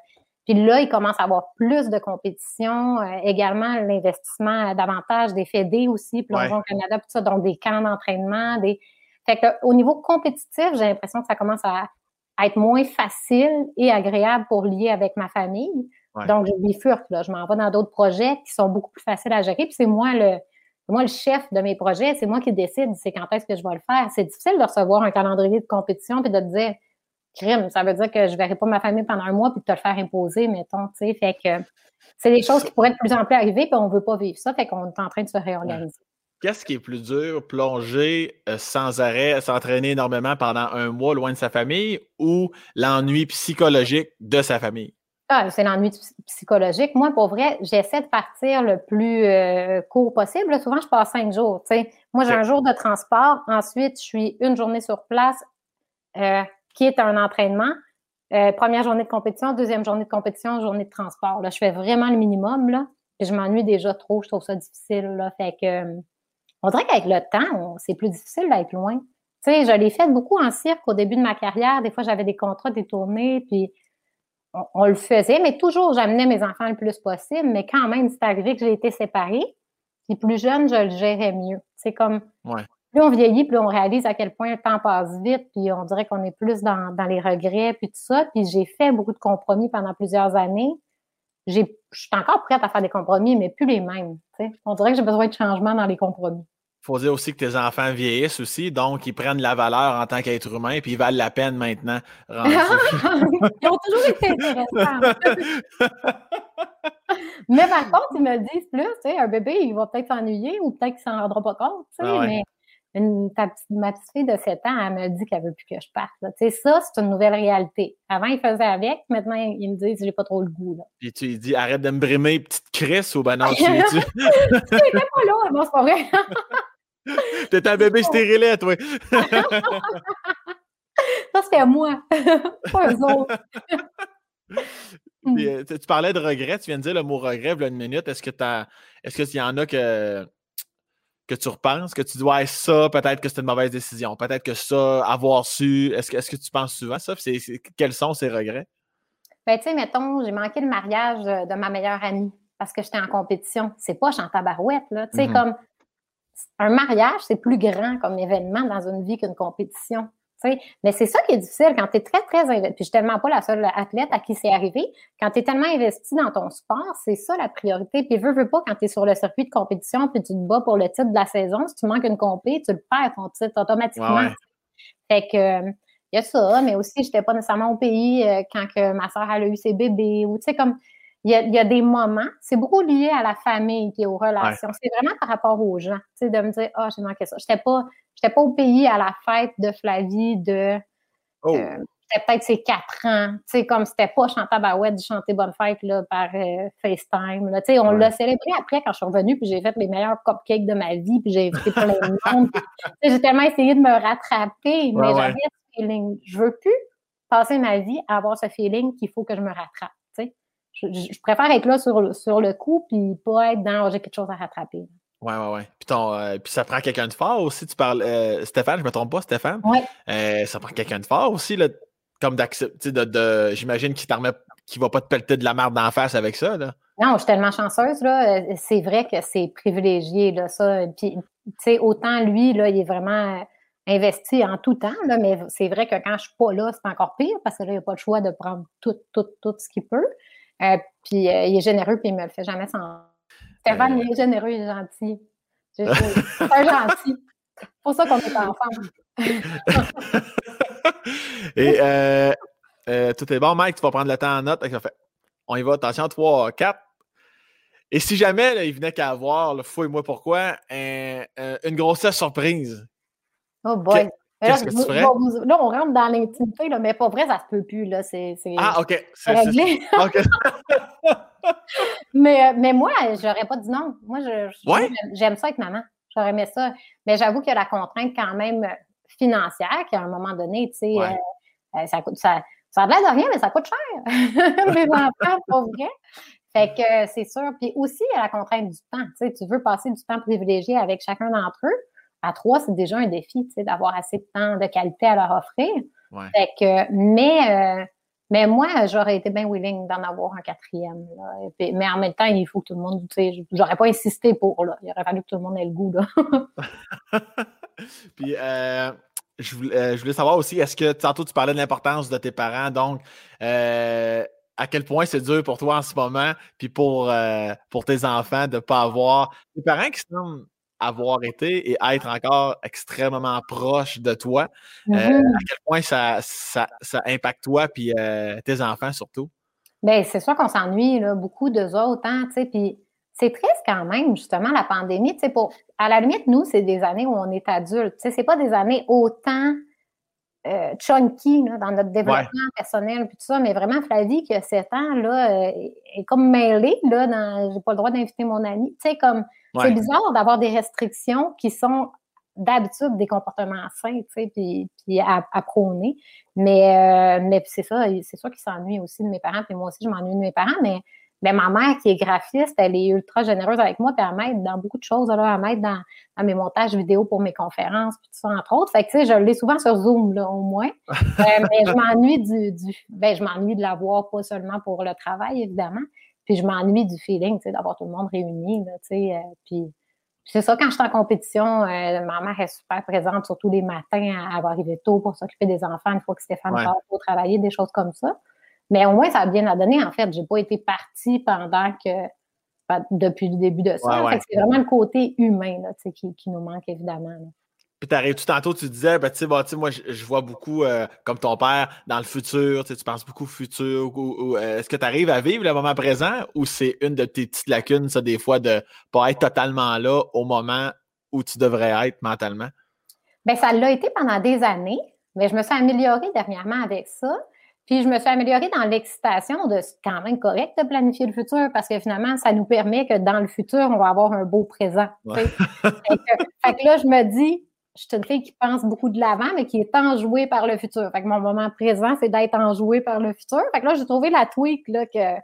puis là, il commence à avoir plus de compétition. Euh, également, l'investissement davantage des FED aussi, Plongeon Canada, tout ça, donc des camps d'entraînement. Des... Fait que, au niveau compétitif, j'ai l'impression que ça commence à, être moins facile et agréable pour lier avec ma famille. Donc, je bifurque, là. Je m'en vais dans d'autres projets qui sont beaucoup plus faciles à gérer. Puis c'est moi le, moi le chef de mes projets, c'est moi qui décide c'est quand est-ce que je vais le faire. C'est difficile de recevoir un calendrier de compétition puis de te dire crime, ça veut dire que je ne verrai pas ma famille pendant un mois puis de te le faire imposer, mettons, tu sais. Fait que c'est des choses qui pourraient de plus en plus arriver puis on ne veut pas vivre ça, fait qu'on est en train de se réorganiser. Qu'est-ce qui est plus dur, plonger euh, sans arrêt, s'entraîner énormément pendant un mois loin de sa famille ou l'ennui psychologique de sa famille? Ah, c'est l'ennui psychologique. Moi, pour vrai, j'essaie de partir le plus euh, court possible. souvent, je passe cinq jours. Moi, j'ai un jour de transport. Ensuite, je suis une journée sur place, euh, qui est un entraînement. Première journée de compétition, deuxième journée de compétition, journée de transport. Là, je fais vraiment le minimum. Là, et je m'ennuie déjà trop. Je trouve ça difficile. Là, fait que, on dirait qu'avec le temps, c'est plus difficile d'être loin. Tu sais, je l'ai fait beaucoup en cirque au début de ma carrière. Des fois, j'avais des contrats, des tournées, puis on, le faisait, mais toujours, j'amenais mes enfants le plus possible. Mais quand même, c'est arrivé que j'ai été séparée. Puis plus jeune, je le gérais mieux. C'est comme plus on vieillit, plus on réalise à quel point le temps passe vite, puis on dirait qu'on est plus dans, les regrets, puis tout ça. Puis j'ai fait beaucoup de compromis pendant plusieurs années. Je suis encore prête à faire des compromis, mais plus les mêmes. On dirait que j'ai besoin de changement dans les compromis faut dire aussi que tes enfants vieillissent aussi, donc ils prennent la valeur en tant qu'être humain, puis ils valent la peine maintenant. ils ont toujours été intéressants. mais par contre, ils me disent plus, tu sais, un bébé, il va peut-être s'ennuyer ou peut-être qu'il s'en rendra pas compte, tu sais, ah mais une, ta petite, ma petite fille de 7 ans, elle me dit qu'elle veut plus que je parte. Tu sais, ça, c'est une nouvelle réalité. Avant, il faisait avec, maintenant, il me dit j'ai pas trop le goût. Là. Puis tu lui dis arrête de me brimer, petite Chris, ou ben non, tu. tu n'étais pas là, non, c'est pas vrai. T'es un bébé stérilet, toi. ça, c'était moi, pas eux autres. Euh, tu parlais de regret, tu viens de dire le mot regret, il une minute. Est-ce que est-ce qu'il y en a que, que tu repenses, que tu dis ouais, ça, peut-être que c'était une mauvaise décision, peut-être que ça, avoir su, est-ce que, est-ce que tu penses souvent ça? quels sont ces regrets? Ben, tu sais, mettons, j'ai manqué le mariage de ma meilleure amie parce que j'étais en compétition. C'est pas Chantal Barouette, là. Tu sais, mm-hmm. comme un mariage, c'est plus grand comme événement dans une vie qu'une compétition. Mais c'est ça qui est difficile quand tu es très, très investi. Puis je suis tellement pas la seule athlète à qui c'est arrivé. Quand tu es tellement investi dans ton sport, c'est ça la priorité. Puis veux, veux pas, quand tu es sur le circuit de compétition, puis tu te bats pour le titre de la saison, si tu manques une compé, tu le perds ton titre automatiquement. Fait que il y a ça, mais aussi, j'étais pas nécessairement au pays euh, quand que ma soeur a eu ses bébés. Ou tu sais, comme il y, a, des moments, c'est beaucoup lié à la famille et aux relations. C'est vraiment par rapport aux gens, tu sais, de me dire, ah, oh, j'ai manqué ça. J'étais pas, j'étais pas au pays à la fête de Flavie de, oh. euh, peut-être ses quatre ans, tu sais, comme c'était pas Chantal Baouette du chanter Bonne Fête, là, par euh, FaceTime, là, tu sais, on l'a célébré après quand je suis revenue, puis j'ai fait les meilleurs cupcakes de ma vie, puis j'ai invité plein de monde. j'ai tellement essayé de me rattraper, mais j'avais ce feeling. Je veux plus passer ma vie à avoir ce feeling qu'il faut que je me rattrape je, préfère être là sur, sur le coup, puis pas être dans oh, j'ai quelque chose à rattraper. Oui, oui, oui. Puis, euh, puis ça prend quelqu'un de fort aussi. Tu parles, euh, Stéphane, je ne me trompe pas, Stéphane? Oui. Euh, ça prend quelqu'un de fort aussi, là, comme d'accepter, de, de, j'imagine qu'il ne va pas te pelleter de la merde d'en face avec ça. Là. Non, je suis tellement chanceuse. Là. C'est vrai que c'est privilégié, là, ça. Puis, tu sais, autant lui, là, il est vraiment investi en tout temps, là, mais c'est vrai que quand je suis pas là, c'est encore pire parce que là, il n'y a pas le choix de prendre tout, tout, tout ce qu'il peut. Euh, puis euh, il est généreux, puis il me le fait jamais sans. Stéphane, il est généreux, il est gentil. C'est un gentil. C'est pour ça qu'on est ensemble. Et euh, tout est bon, Mike, tu vas prendre le temps en note. On y va, attention, 3, 4. Et si jamais il venait qu'à avoir, fouille-moi pourquoi, une grossesse surprise, Oh boy. Qu'est-ce que tu ferais? Là, on rentre dans l'intimité, mais pas vrai, ça se peut plus. Là. C'est, ah, OK. C'est réglé. mais, euh, mais moi, j'aurais pas dit non. Moi, je, j'aime ça être maman. J'aurais aimé ça. Mais j'avoue qu'il y a la contrainte quand même financière, qu'à un moment donné, tu sais, euh, ça coûte ça. Ça a l'air de rien, mais ça coûte cher. Mes enfants, pas vrai. Fait que c'est sûr. Puis aussi, il y a la contrainte du temps. Tu sais, tu veux passer du temps privilégié avec chacun d'entre eux. À trois, c'est déjà un défi, tu sais, d'avoir assez de temps de qualité à leur offrir. Fait que, mais, euh, mais moi, j'aurais été bien willing d'en avoir un quatrième. mais en même temps, il faut que tout le monde, tu sais, j'aurais pas insisté pour, là. Il aurait fallu que tout le monde ait le goût, là. Puis, euh, je, voulais, euh, je, voulais, savoir aussi, est-ce que tantôt tu parlais de l'importance de tes parents, donc à quel point c'est dur pour toi en ce moment, puis pour, pour tes enfants de ne pas avoir des parents qui semblent avoir été et être encore extrêmement proches de toi. Euh, à mm-hmm. quel point ça, ça, impacte toi puis euh, tes enfants surtout? Bien, c'est sûr qu'on s'ennuie beaucoup d'eux autres, hein, puis c'est triste quand même, justement, la pandémie. Pour, à la limite, nous, c'est des années où on est adulte. Ce n'est pas des années autant euh, chunky dans notre développement personnel puis tout ça, mais vraiment Flavie qui a 7 ans là, euh, est comme mêlée là dans j'ai pas le droit d'inviter mon ami. Tu sais comme c'est bizarre d'avoir des restrictions qui sont d'habitude des comportements sains, tu sais, puis, puis à, prôner. Mais, euh, mais c'est ça, c'est sûr qu'ils s'ennuient aussi de mes parents, puis moi aussi je m'ennuie de mes parents, mais ben, ma mère, qui est graphiste, elle est ultra généreuse avec moi, puis elle m'aide dans beaucoup de choses. Là, elle m'aide dans, dans, mes montages vidéo pour mes conférences, puis tout ça, entre autres. Fait que, tu sais, je l'ai souvent sur Zoom, là, au moins. Euh, mais je m'ennuie du, du, ben, je m'ennuie de l'avoir, pas seulement pour le travail, évidemment. Puis je m'ennuie du feeling, tu sais, d'avoir tout le monde réuni, là, tu sais. Euh, puis, c'est ça, quand je suis en compétition, euh, ma mère est super présente, surtout les matins, elle va arriver tôt pour s'occuper des enfants une fois que Stéphane part pour travailler, des choses comme ça. Mais au moins, ça a bien à donner. En fait, j'ai pas été partie pendant que depuis le début de ça. C'est vraiment le côté humain là, qui, qui, nous manque, évidemment. Puis t'arrives tout tantôt, tu disais, ben, tu sais, moi, je, vois beaucoup, euh, comme ton père, dans le futur, tu penses beaucoup au futur. Euh, est-ce que tu arrives à vivre le moment présent ou c'est une de tes petites lacunes, ça, des fois, de pas être totalement là au moment où tu devrais être mentalement? Bien, ça l'a été pendant des années, mais je me suis améliorée dernièrement avec ça. Puis je me suis améliorée dans l'excitation de quand même correct de planifier le futur parce que finalement, ça nous permet que dans le futur, on va avoir un beau présent. fait, que, là, je me dis, je suis une fille qui pense beaucoup de l'avant, mais qui est enjouée par le futur. Fait que mon moment présent, c'est d'être enjouée par le futur. Fait que là, j'ai trouvé la tweak là, que,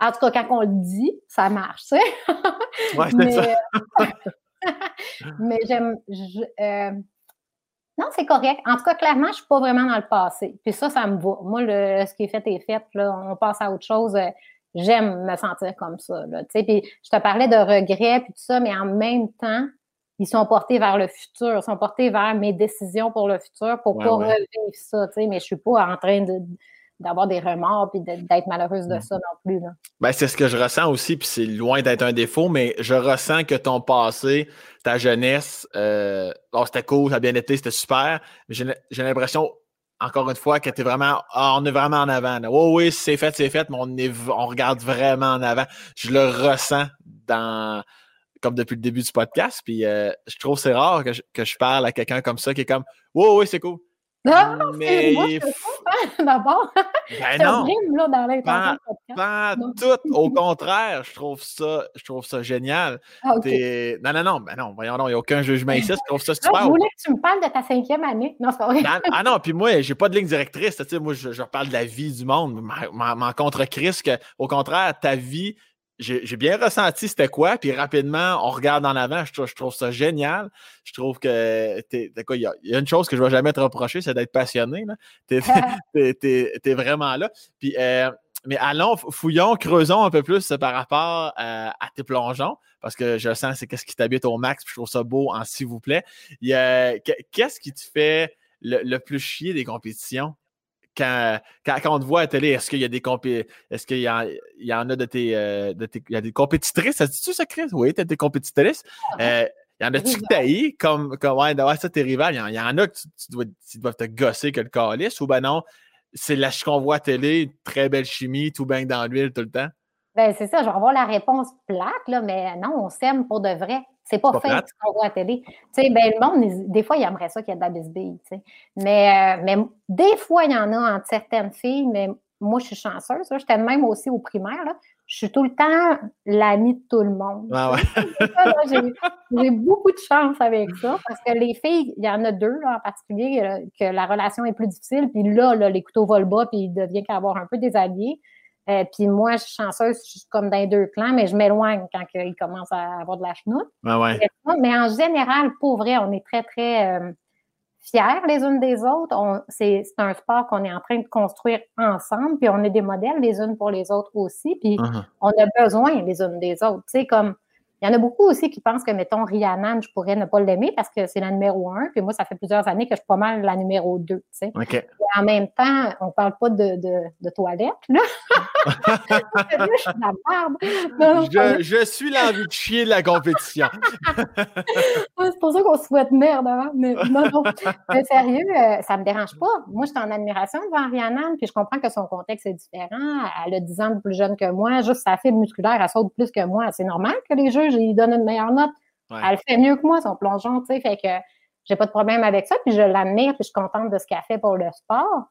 en tout cas, quand on le dit, ça marche, tu sais. Ouais, mais, ça. mais j'aime. Euh, non, c'est correct. En tout cas, clairement, je ne suis pas vraiment dans le passé. Puis ça, ça me va. Moi, le, ce qui est fait est fait. Là, on passe à autre chose. J'aime me sentir comme ça. Là, puis je te parlais de regrets puis tout ça, mais en même temps, ils sont portés vers le futur, ils sont portés vers mes décisions pour le futur pour ne pas revivre ça. Mais je ne suis pas en train de, d'avoir des remords puis d'être malheureuse de ça non plus. Ben, c'est ce que je ressens aussi, puis c'est loin d'être un défaut, mais je ressens que ton passé, ta jeunesse, euh, c'était cool, ça a bien été, c'était super, mais j'ai l'impression, encore une fois, que tu vraiment, ah, on est vraiment en avant. Oui, oui, c'est fait, c'est fait, mais on, est, on regarde vraiment en avant. Je le ressens dans comme depuis le début du podcast, puis euh, je trouve c'est rare que je, que je parle à quelqu'un comme ça qui est comme, oui, oui, c'est cool. Non, mais moi, d'abord. Ben non. là, dans pas, pas tout. Au contraire, je trouve ça, je trouve ça génial. Ah, non, non, non, ben non, voyons, il n'y a aucun jugement ici. Je trouve ça super. je voulais que tu me parles de ta cinquième année. Non, c'est vrai. ah non, puis moi, j'ai pas de ligne directrice. Moi, je, je, parle de la vie du monde. M'en contre Chris, que, au contraire, ta vie, j'ai bien ressenti c'était quoi, puis rapidement, on regarde en avant. Je, trouve ça génial. Je trouve que il y, a une chose que je ne vais jamais te reprocher, c'est d'être passionné. Tu es, vraiment là. Puis, euh, mais allons, fouillons, creusons un peu plus par rapport euh, à tes plongeons, parce que je sens c'est qu'est-ce qui t'habite au max, puis je trouve ça beau en s'il vous plaît. Qu'est-ce qui te fait le plus chier des compétitions? Quand, quand, on te voit à la télé, est-ce qu'il y a des compé est-ce qu'il y, y, en a de tes, euh, de tes, il y a des compétitrices, ça dit-tu ça, Chris? Oui, t'as des compétitrices. Euh, il y en a-tu que t'as comme, comme ouais, ouais, ça, tes rivales, il y, en, a que tu, dois, tu dois te gosser que le calice, ou ben non, c'est la qu'on voit à télé, très belle chimie, tout baigne dans l'huile tout le temps? Ben, c'est ça, je vais avoir la réponse plate, là, mais non, on s'aime pour de vrai. C'est pas, fait ce qu'on voit à la télé. Tu sais, ben, le monde, des fois, il aimerait ça qu'il y ait de la bisbille, tu sais. Mais, euh, mais des fois, il y en a entre certaines filles, mais moi, je suis chanceuse. J'étais même aussi au primaire. Là. Je suis tout le temps l'amie de tout le monde. Ah j'ai beaucoup de chance avec ça parce que les filles, il y en a deux en particulier euh, que la relation est plus difficile. Puis là, les couteaux volent bas, puis il devient qu'avoir un peu des alliés. Euh, puis moi, je suis chanceuse, je suis comme dans les deux clans, mais je m'éloigne quand ils commencent à avoir de la chenoute. Mais en général, pour vrai, on est très, très euh, fiers les unes des autres. C'est un sport qu'on est en train de construire ensemble, puis on est des modèles les unes pour les autres aussi, puis uh-huh. on a besoin les unes des autres. Tu sais, comme il y en a beaucoup aussi qui pensent que, mettons, Rihanna, je pourrais ne pas l'aimer parce que c'est la numéro un. Puis moi, ça fait plusieurs années que je suis pas mal la numéro deux. Tu sais. en même temps, on ne parle pas de, de, de toilette, là. je suis la barbe. je, suis l'envie de chier de la compétition. c'est pour ça qu'on souhaite merde avant. Mais non, non. Mais sérieux, euh, ça ne me dérange pas. Moi, je suis en admiration devant Rihanna, puis je comprends que son contexte est différent. Elle a 10 ans de plus jeune que moi. Juste sa fibre musculaire, elle saute plus que moi. C'est normal que les juges il donne une meilleure note. Elle fait mieux que moi, son plongeon, tu sais, fait que j'ai pas de problème avec ça, puis je l'admire, puis je suis contente de ce qu'elle fait pour le sport.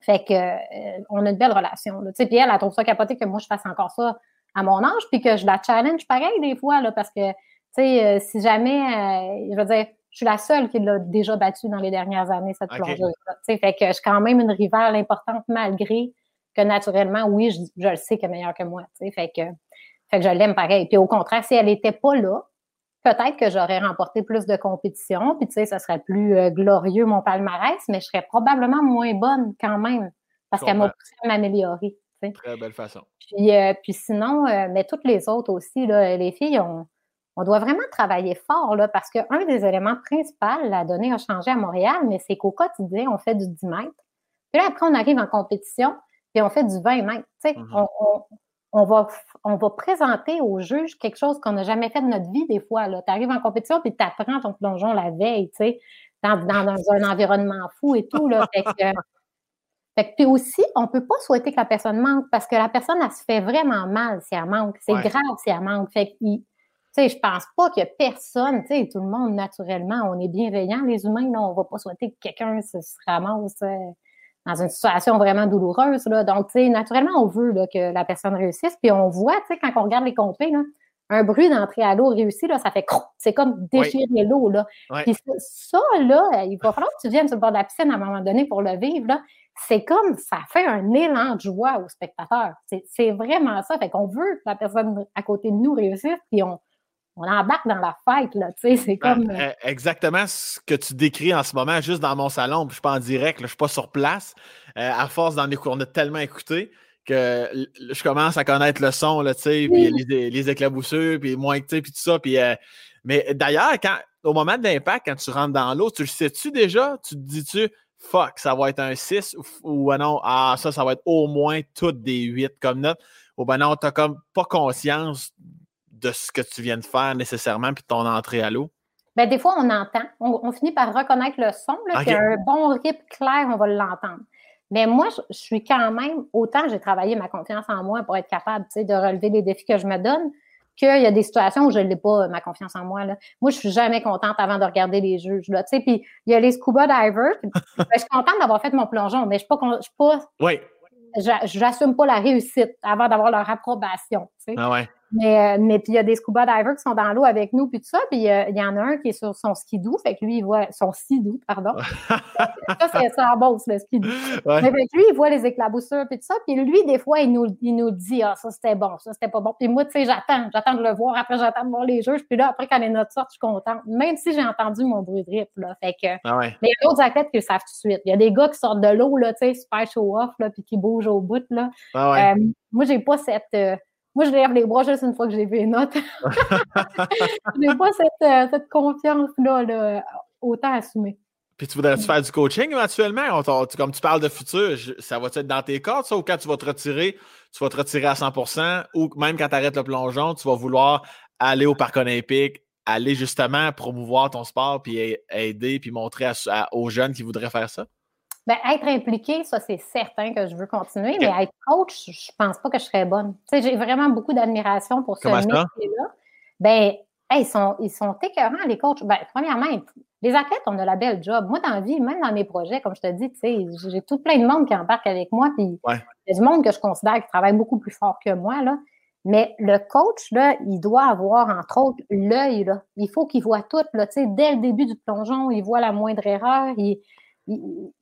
Fait que euh, on a une belle relation. Tu sais, puis elle, elle trouve ça capoté que moi je fasse encore ça à mon âge, puis que je la challenge pareil des fois, là, parce que, tu sais, euh, si jamais, euh, je veux dire, je suis la seule qui l'a déjà battue dans les dernières années, cette plongeuse. Tu sais, fait que je suis quand même une rivale importante malgré que naturellement, oui, je, je le sais qu'elle est meilleure que moi. Tu sais, fait que fait que je l'aime pareil. Puis au contraire, si elle n'était pas là, peut-être que j'aurais remporté plus de compétitions, puis tu sais, ça serait plus euh, glorieux mon palmarès, mais je serais probablement moins bonne quand même, parce qu'elle m'a poussé à m'améliorer. Très belle façon. Puis, euh, puis sinon, euh, mais toutes les autres aussi, là, les filles, on, on doit vraiment travailler fort, là, parce qu'un des éléments principaux, la donnée a changé à Montréal, mais c'est qu'au quotidien, on fait du 10 mètres. Puis là, après, on arrive en compétition, puis on fait du 20 mètres. Mm-hmm. on, on va, on va présenter au juge quelque chose qu'on n'a jamais fait de notre vie des fois. Tu arrives en compétition puis tu apprends ton plongeon la veille, tu sais, dans, un environnement fou et tout. Là. Fait puis aussi, on ne peut pas souhaiter que la personne manque parce que la personne, elle se fait vraiment mal si elle manque. C'est grave si elle manque. Fait que, tu sais, je pense pas qu'il y a personne, tu sais, tout le monde, naturellement, on est bienveillants, les humains, là, on va pas souhaiter que quelqu'un se, ramasse euh, dans une situation vraiment douloureuse. Là. Donc, tu sais, naturellement, on veut là, que la personne réussisse. Puis on voit, tu sais, quand on regarde les compés, là, un bruit d'entrée à l'eau réussi, là, ça fait c'est comme déchirer l'eau. Là. Puis ça, là, il va falloir que tu viennes sur le bord de la piscine à un moment donné pour le vivre. Là. C'est comme ça fait un élan de joie aux spectateurs. C'est vraiment ça. Fait qu'on veut que la personne à côté de nous réussisse, puis on, on embarque dans la fête, là, tu sais, c'est ben, comme... Euh, eh, exactement ce que tu décris en ce moment, juste dans mon salon, puis je suis pas en direct, je je suis pas sur place. Euh, à force d'en écouter, on a tellement écouté que je commence à connaître le son, là, tu sais, puis les, les, éclaboussures, puis moins, tu sais, puis tout ça, puis... Euh, mais d'ailleurs, quand au moment de l'impact, quand tu rentres dans l'eau, tu le sais-tu déjà? Tu te dis-tu, fuck, ça va être un 6 ou, ou non, ah, ça, ça va être au moins toutes des 8 comme note? Ou ben non, tu comme pas conscience de ce que tu viens de faire nécessairement, puis ton entrée à l'eau? Bien, des fois, on entend. On, finit par reconnaître le son. Là, un bon rip clair, on va l'entendre. Mais moi, je, suis quand même, autant j'ai travaillé ma confiance en moi pour être capable de relever les défis que je me donne, qu'il y a des situations où je ne l'ai pas, ma confiance en moi. Là. Moi, je suis jamais contente avant de regarder les juges. Là, puis il y a les scuba divers. Ben, je suis contente d'avoir fait mon plongeon, mais je ne suis pas. oui. J'assume pas la réussite avant d'avoir leur approbation. Ah ouais. Mais, euh, mais puis il y a des scuba divers qui sont dans l'eau avec nous, puis tout ça. Puis euh, il y en a un qui est sur son skidoo, fait que lui, il voit son skidoo, pardon. ça, c'est ça en bosse, le skidoo. Ouais. Mais avec lui, il voit les éclaboussures, puis tout ça. Puis lui, des fois, il nous, il nous dit Ah, ça c'était bon, ça c'était pas bon. Puis moi, tu sais, j'attends, j'attends de le voir. Après, j'attends de voir les juges. Puis là, après, quand les notes sortent, je suis contente. Même si j'ai entendu mon bruit de rip, là. Fait que. Ah ouais. Mais il y a d'autres athlètes qui le savent tout de suite. Il y a des gars qui sortent de l'eau, là, tu sais, super show-off, là, puis qui bougent au bout, là. Ah ouais. euh, moi, j'ai pas cette. Euh, moi, je lève les bras juste une fois que j'ai vu les notes. je n'ai pas cette, euh, cette confiance-là, là, autant assumée. Puis tu voudrais-tu faire du coaching éventuellement? comme tu parles de futur, ça va-tu être dans tes cordes, ça, ou quand tu vas te retirer, tu vas te retirer à 100% ou même quand tu arrêtes le plongeon, tu vas vouloir aller au parc olympique, aller justement promouvoir ton sport, puis aider, puis montrer aux jeunes qui voudraient faire ça? Bien, être impliqué, ça, c'est certain que je veux continuer, mais être coach, je pense pas que je serais bonne. Tu sais, j'ai vraiment beaucoup d'admiration pour ce métier-là. Bien, ils sont, ils sont écœurants, les coachs. Ben, premièrement, les athlètes, on a la belle job. Moi, dans la vie, même dans mes projets, comme je te dis, tu sais, j'ai tout plein de monde qui embarque avec moi, puis il y a du monde que je considère qui travaille beaucoup plus fort que moi, là. Mais le coach, là, il doit avoir, entre autres, l'œil, là. Il faut qu'il voit tout, là, tu sais, dès le début du plongeon, il voit la moindre erreur.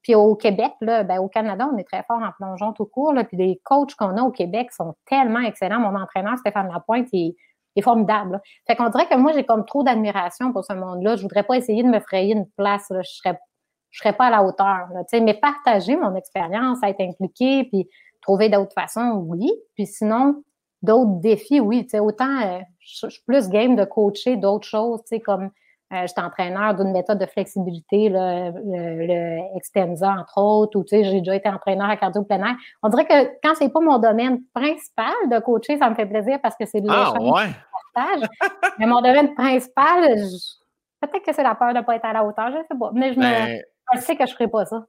Puis au Québec, là, ben, au Canada, on est très fort en plongeon tout court, là, puis les coachs qu'on a au Québec sont tellement excellents. Mon entraîneur, Stéphane Lapointe, il est formidable. Fait qu'on dirait que moi, j'ai comme trop d'admiration pour ce monde-là. Je voudrais pas essayer de me frayer une place. Je serais, je serais pas à la hauteur. Là, mais partager mon expérience, être impliqué, puis trouver d'autres façons, oui. Puis sinon, d'autres défis, oui. Autant euh, je, suis plus game de coacher d'autres choses, comme euh, j'étais entraîneur d'une méthode de flexibilité, le, le, Extensa, entre autres, ou j'ai déjà été entraîneur à cardio plein air. On dirait que quand c'est pas mon domaine principal de coacher, ça me fait plaisir parce que c'est de ah, ouais. partage. Mais mon domaine principal, peut-être que c'est la peur de ne pas être à la hauteur, je sais pas. Mais je, me, ben je sais que je ne ferai pas ça.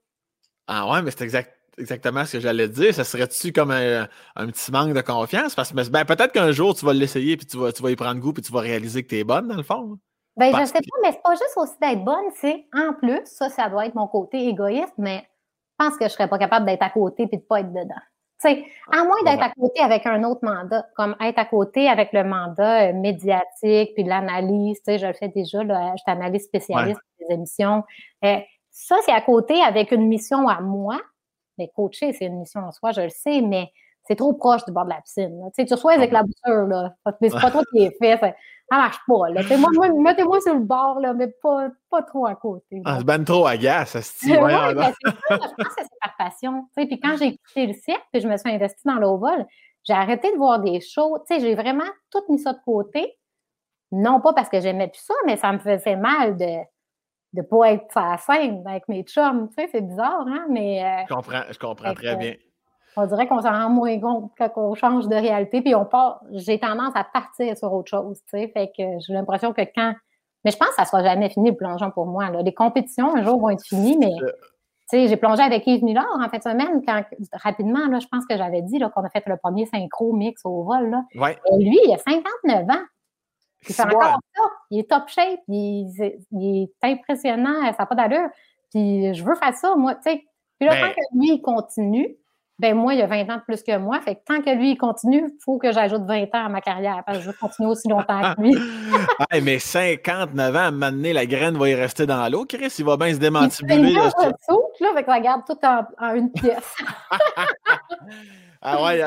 Ah ouais, mais c'est exact exactement ce que j'allais dire. Ça serait-tu comme un, petit manque de confiance? Parce que ben, peut-être qu'un jour, tu vas l'essayer puis tu vas, tu vas y prendre goût puis tu vas réaliser que tu es bonne, dans le fond. Ben, je sais pas, mais c'est pas juste aussi d'être bonne, c'est en plus, ça, ça doit être mon côté égoïste, mais je pense que je serais pas capable d'être à côté puis de pas être dedans. sais, à moins d'être à côté avec un autre mandat, comme être à côté avec le mandat euh, médiatique puis l'analyse, tu sais, je le fais déjà, là, je suis analyste spécialiste des émissions. Euh, ça, c'est à côté avec une mission à moi, mais coacher, c'est une mission en soi, je le sais, mais c'est trop proche du bord de la piscine. Tu sais, tu reçois avec la bouture, là. Mais c'est pas toi qui est fait. Ça, ça marche pas, là. Moi, mettez-moi sur le bord, là, mais pas, pas trop à côté. Ah, c'est ben trop agace, ça se ouais, ben, c'est ça, je pense que c'est par passion. Puis quand j'ai écouté le cirque, puis je me suis investie dans l'ovol, j'ai arrêté de voir des shows. Tu sais, j'ai vraiment tout mis ça de côté. Non pas parce que j'aimais plus ça, mais ça me faisait mal de de pas être à la scène avec mes chums. Tu sais, c'est bizarre, hein? Mais, euh, je comprends, je comprends très bien. On dirait qu'on s'en rend moins compte quand on change de réalité, puis on part. J'ai tendance à partir sur autre chose, tu sais. Fait que j'ai l'impression que quand. Mais je pense que ça ne sera jamais fini le plongeon pour moi. Là. Les compétitions, un jour, vont être finies, mais. Tu sais, j'ai plongé avec Yves Miller en fait semaine, quand, rapidement, là, je pense que j'avais dit qu'on a fait le premier synchro mix au vol. Là. Ouais. Et lui, il a 59 ans. Il fait encore ça. Il est top shape. Il, est impressionnant. Ça n'a pas d'allure. Puis je veux faire ça, moi. Tu sais. Puis là, ben tant que lui, il continue, ben moi, il a 20 ans de plus que moi. Fait que tant que lui, il continue, il faut que j'ajoute 20 ans à ma carrière parce que je veux continuer aussi longtemps que lui. mais 59 ans, à un moment donné, la graine va y rester dans l'eau. Chris, il va bien se démantibuler. Il là, là, fait que regarde tout en, en une pièce. Ah ouais,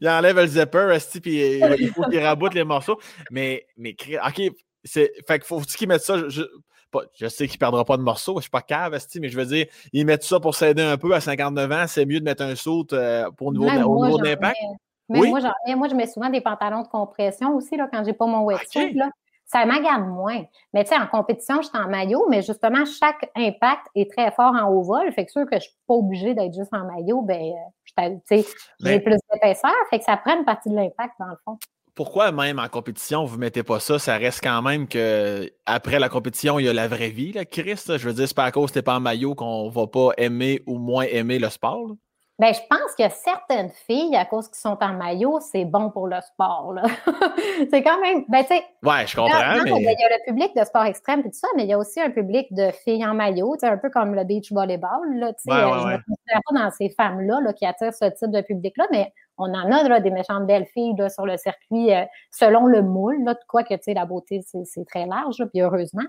il, enlève le zipper, puis il faut qu'il raboute les morceaux. Mais, mais OK, c'est, fait qu'il faut qu'il mette ça. Je, je sais qu'il ne perdra pas de morceaux, je suis pas cave, mais je veux dire, ils mettent ça pour s'aider un peu à 59 ans. C'est mieux de mettre un saut euh, pour niveau, au niveau d'impact. Mais moi, Moi, je mets souvent des pantalons de compression aussi là, quand j'ai pas mon wetsuit. Là ça m'agace moins. Mais tu sais, en compétition, je suis en maillot, mais justement, chaque impact est très fort en haut vol. Fait que sûr que je suis pas obligée d'être juste en maillot, ben, euh, tu sais, j'ai plus d'épaisseur. Fait que ça prend une partie de l'impact, dans le fond. Pourquoi même en compétition, vous ne mettez pas ça? Ça reste quand même que après la compétition, il y a la vraie vie, là, Chris. Je veux dire, c'est pas à cause que t'es pas en maillot qu'on va pas aimer ou moins aimer le sport. Ben, je pense que certaines filles, à cause qu'ils sont en maillot, c'est bon pour le sport. c'est quand même. Ben, tu sais. Ouais, je comprends. mais... Il y a le public de sport extrême et tout ça, mais il y a aussi un public de filles en maillot, un peu comme le beach volleyball. Là, ouais, euh, je ne me considère pas dans ces femmes-là là, qui attirent ce type de public-là, mais on en a là, des méchantes belles filles là, sur le circuit euh, selon le moule. Là, quoi que tu sais, la beauté, c'est très large, puis heureusement.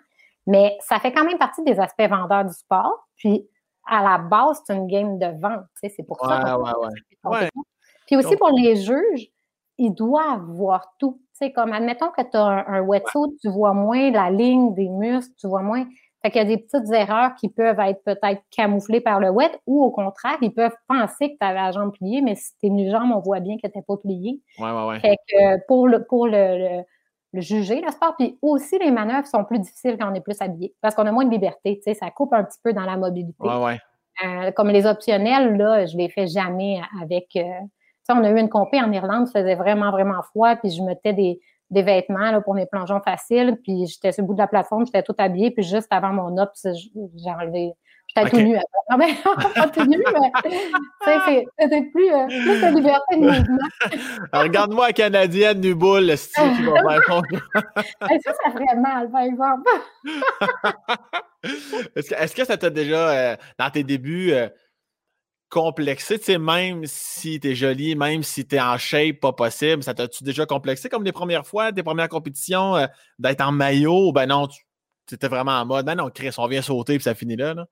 Mais ça fait quand même partie des aspects vendeurs du sport. Puis à la base, c'est une game de vente. C'est pour ça. Ouais, Puis aussi pour les juges, ils doivent voir tout. sais, comme admettons que tu as un, wetsuit, tu vois moins la ligne des muscles, tu vois moins. Fait qu'il y a des petites erreurs qui peuvent être peut-être camouflées par le wet ou au contraire, ils peuvent penser que tu avais la jambe pliée, mais si tu es une jambe, on voit bien que tu n'es pas pliée. Ouais, ouais, ouais. Fait que pour le, pour le juger le sport. Puis aussi, les manœuvres sont plus difficiles quand on est plus habillé parce qu'on a moins de liberté. Tu sais, ça coupe un petit peu dans la mobilité. Ouais, ouais. Euh, comme les optionnels, là, je les fais jamais avec. Euh, tu sais, on a eu une compé en Irlande, il faisait vraiment, vraiment froid, puis je mettais des, des vêtements là, pour mes plongeons faciles, puis j'étais sur le bout de la plateforme, j'étais tout habillée, puis juste avant mon op, j'ai enlevé, J'étais tout nu après. Non, mais pas tout nu, mais c'était plus, euh, plus de liberté de mouvement. Regarde-moi la Canadienne du boule, le style qui va faire Ça, ça ferait mal, par exemple. est-ce, que, est-ce que ça t'a déjà, euh, dans tes débuts, euh, complexé, tu sais, même si t'es jolie, même si t'es en shape, pas possible, ça t'a-tu déjà complexé comme les premières fois, tes premières compétitions, d'être en maillot, ben non, tu étais vraiment en mode, ben non, Chris, on vient sauter puis ça finit là, là?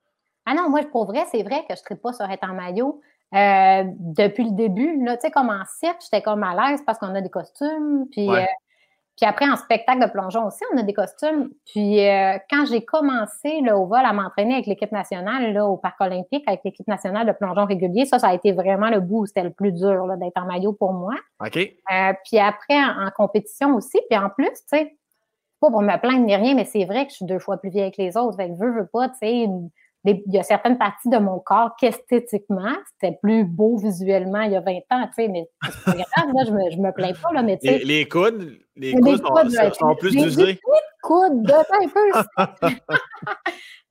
Ah non, moi, pour vrai, c'est vrai que je ne pas sur être en maillot. Euh, depuis le début, tu sais, comme en cirque, j'étais comme à l'aise parce qu'on a des costumes. Puis, euh, puis après, en spectacle de plongeon aussi, on a des costumes. Puis euh, quand j'ai commencé là, au vol à m'entraîner avec l'équipe nationale là, au Parc olympique, avec l'équipe nationale de plongeon régulier, ça, ça a été vraiment le bout où c'était le plus dur d'être en maillot pour moi. OK. puis après, en, compétition aussi. Puis en plus, tu sais, pas pour me plaindre ni rien, mais c'est vrai que je suis deux fois plus vieille que les autres. Fait que veux, veux pas, tu sais, il y a certaines parties de mon corps qu'esthétiquement, c'était plus beau visuellement il y a 20 ans, tu sais, mais c'est pas grave, là, je me, je me plains pas, là, mais tu sais. Les, coudes, les coudes, sont, sont, plus usés. Les coudes, un peu.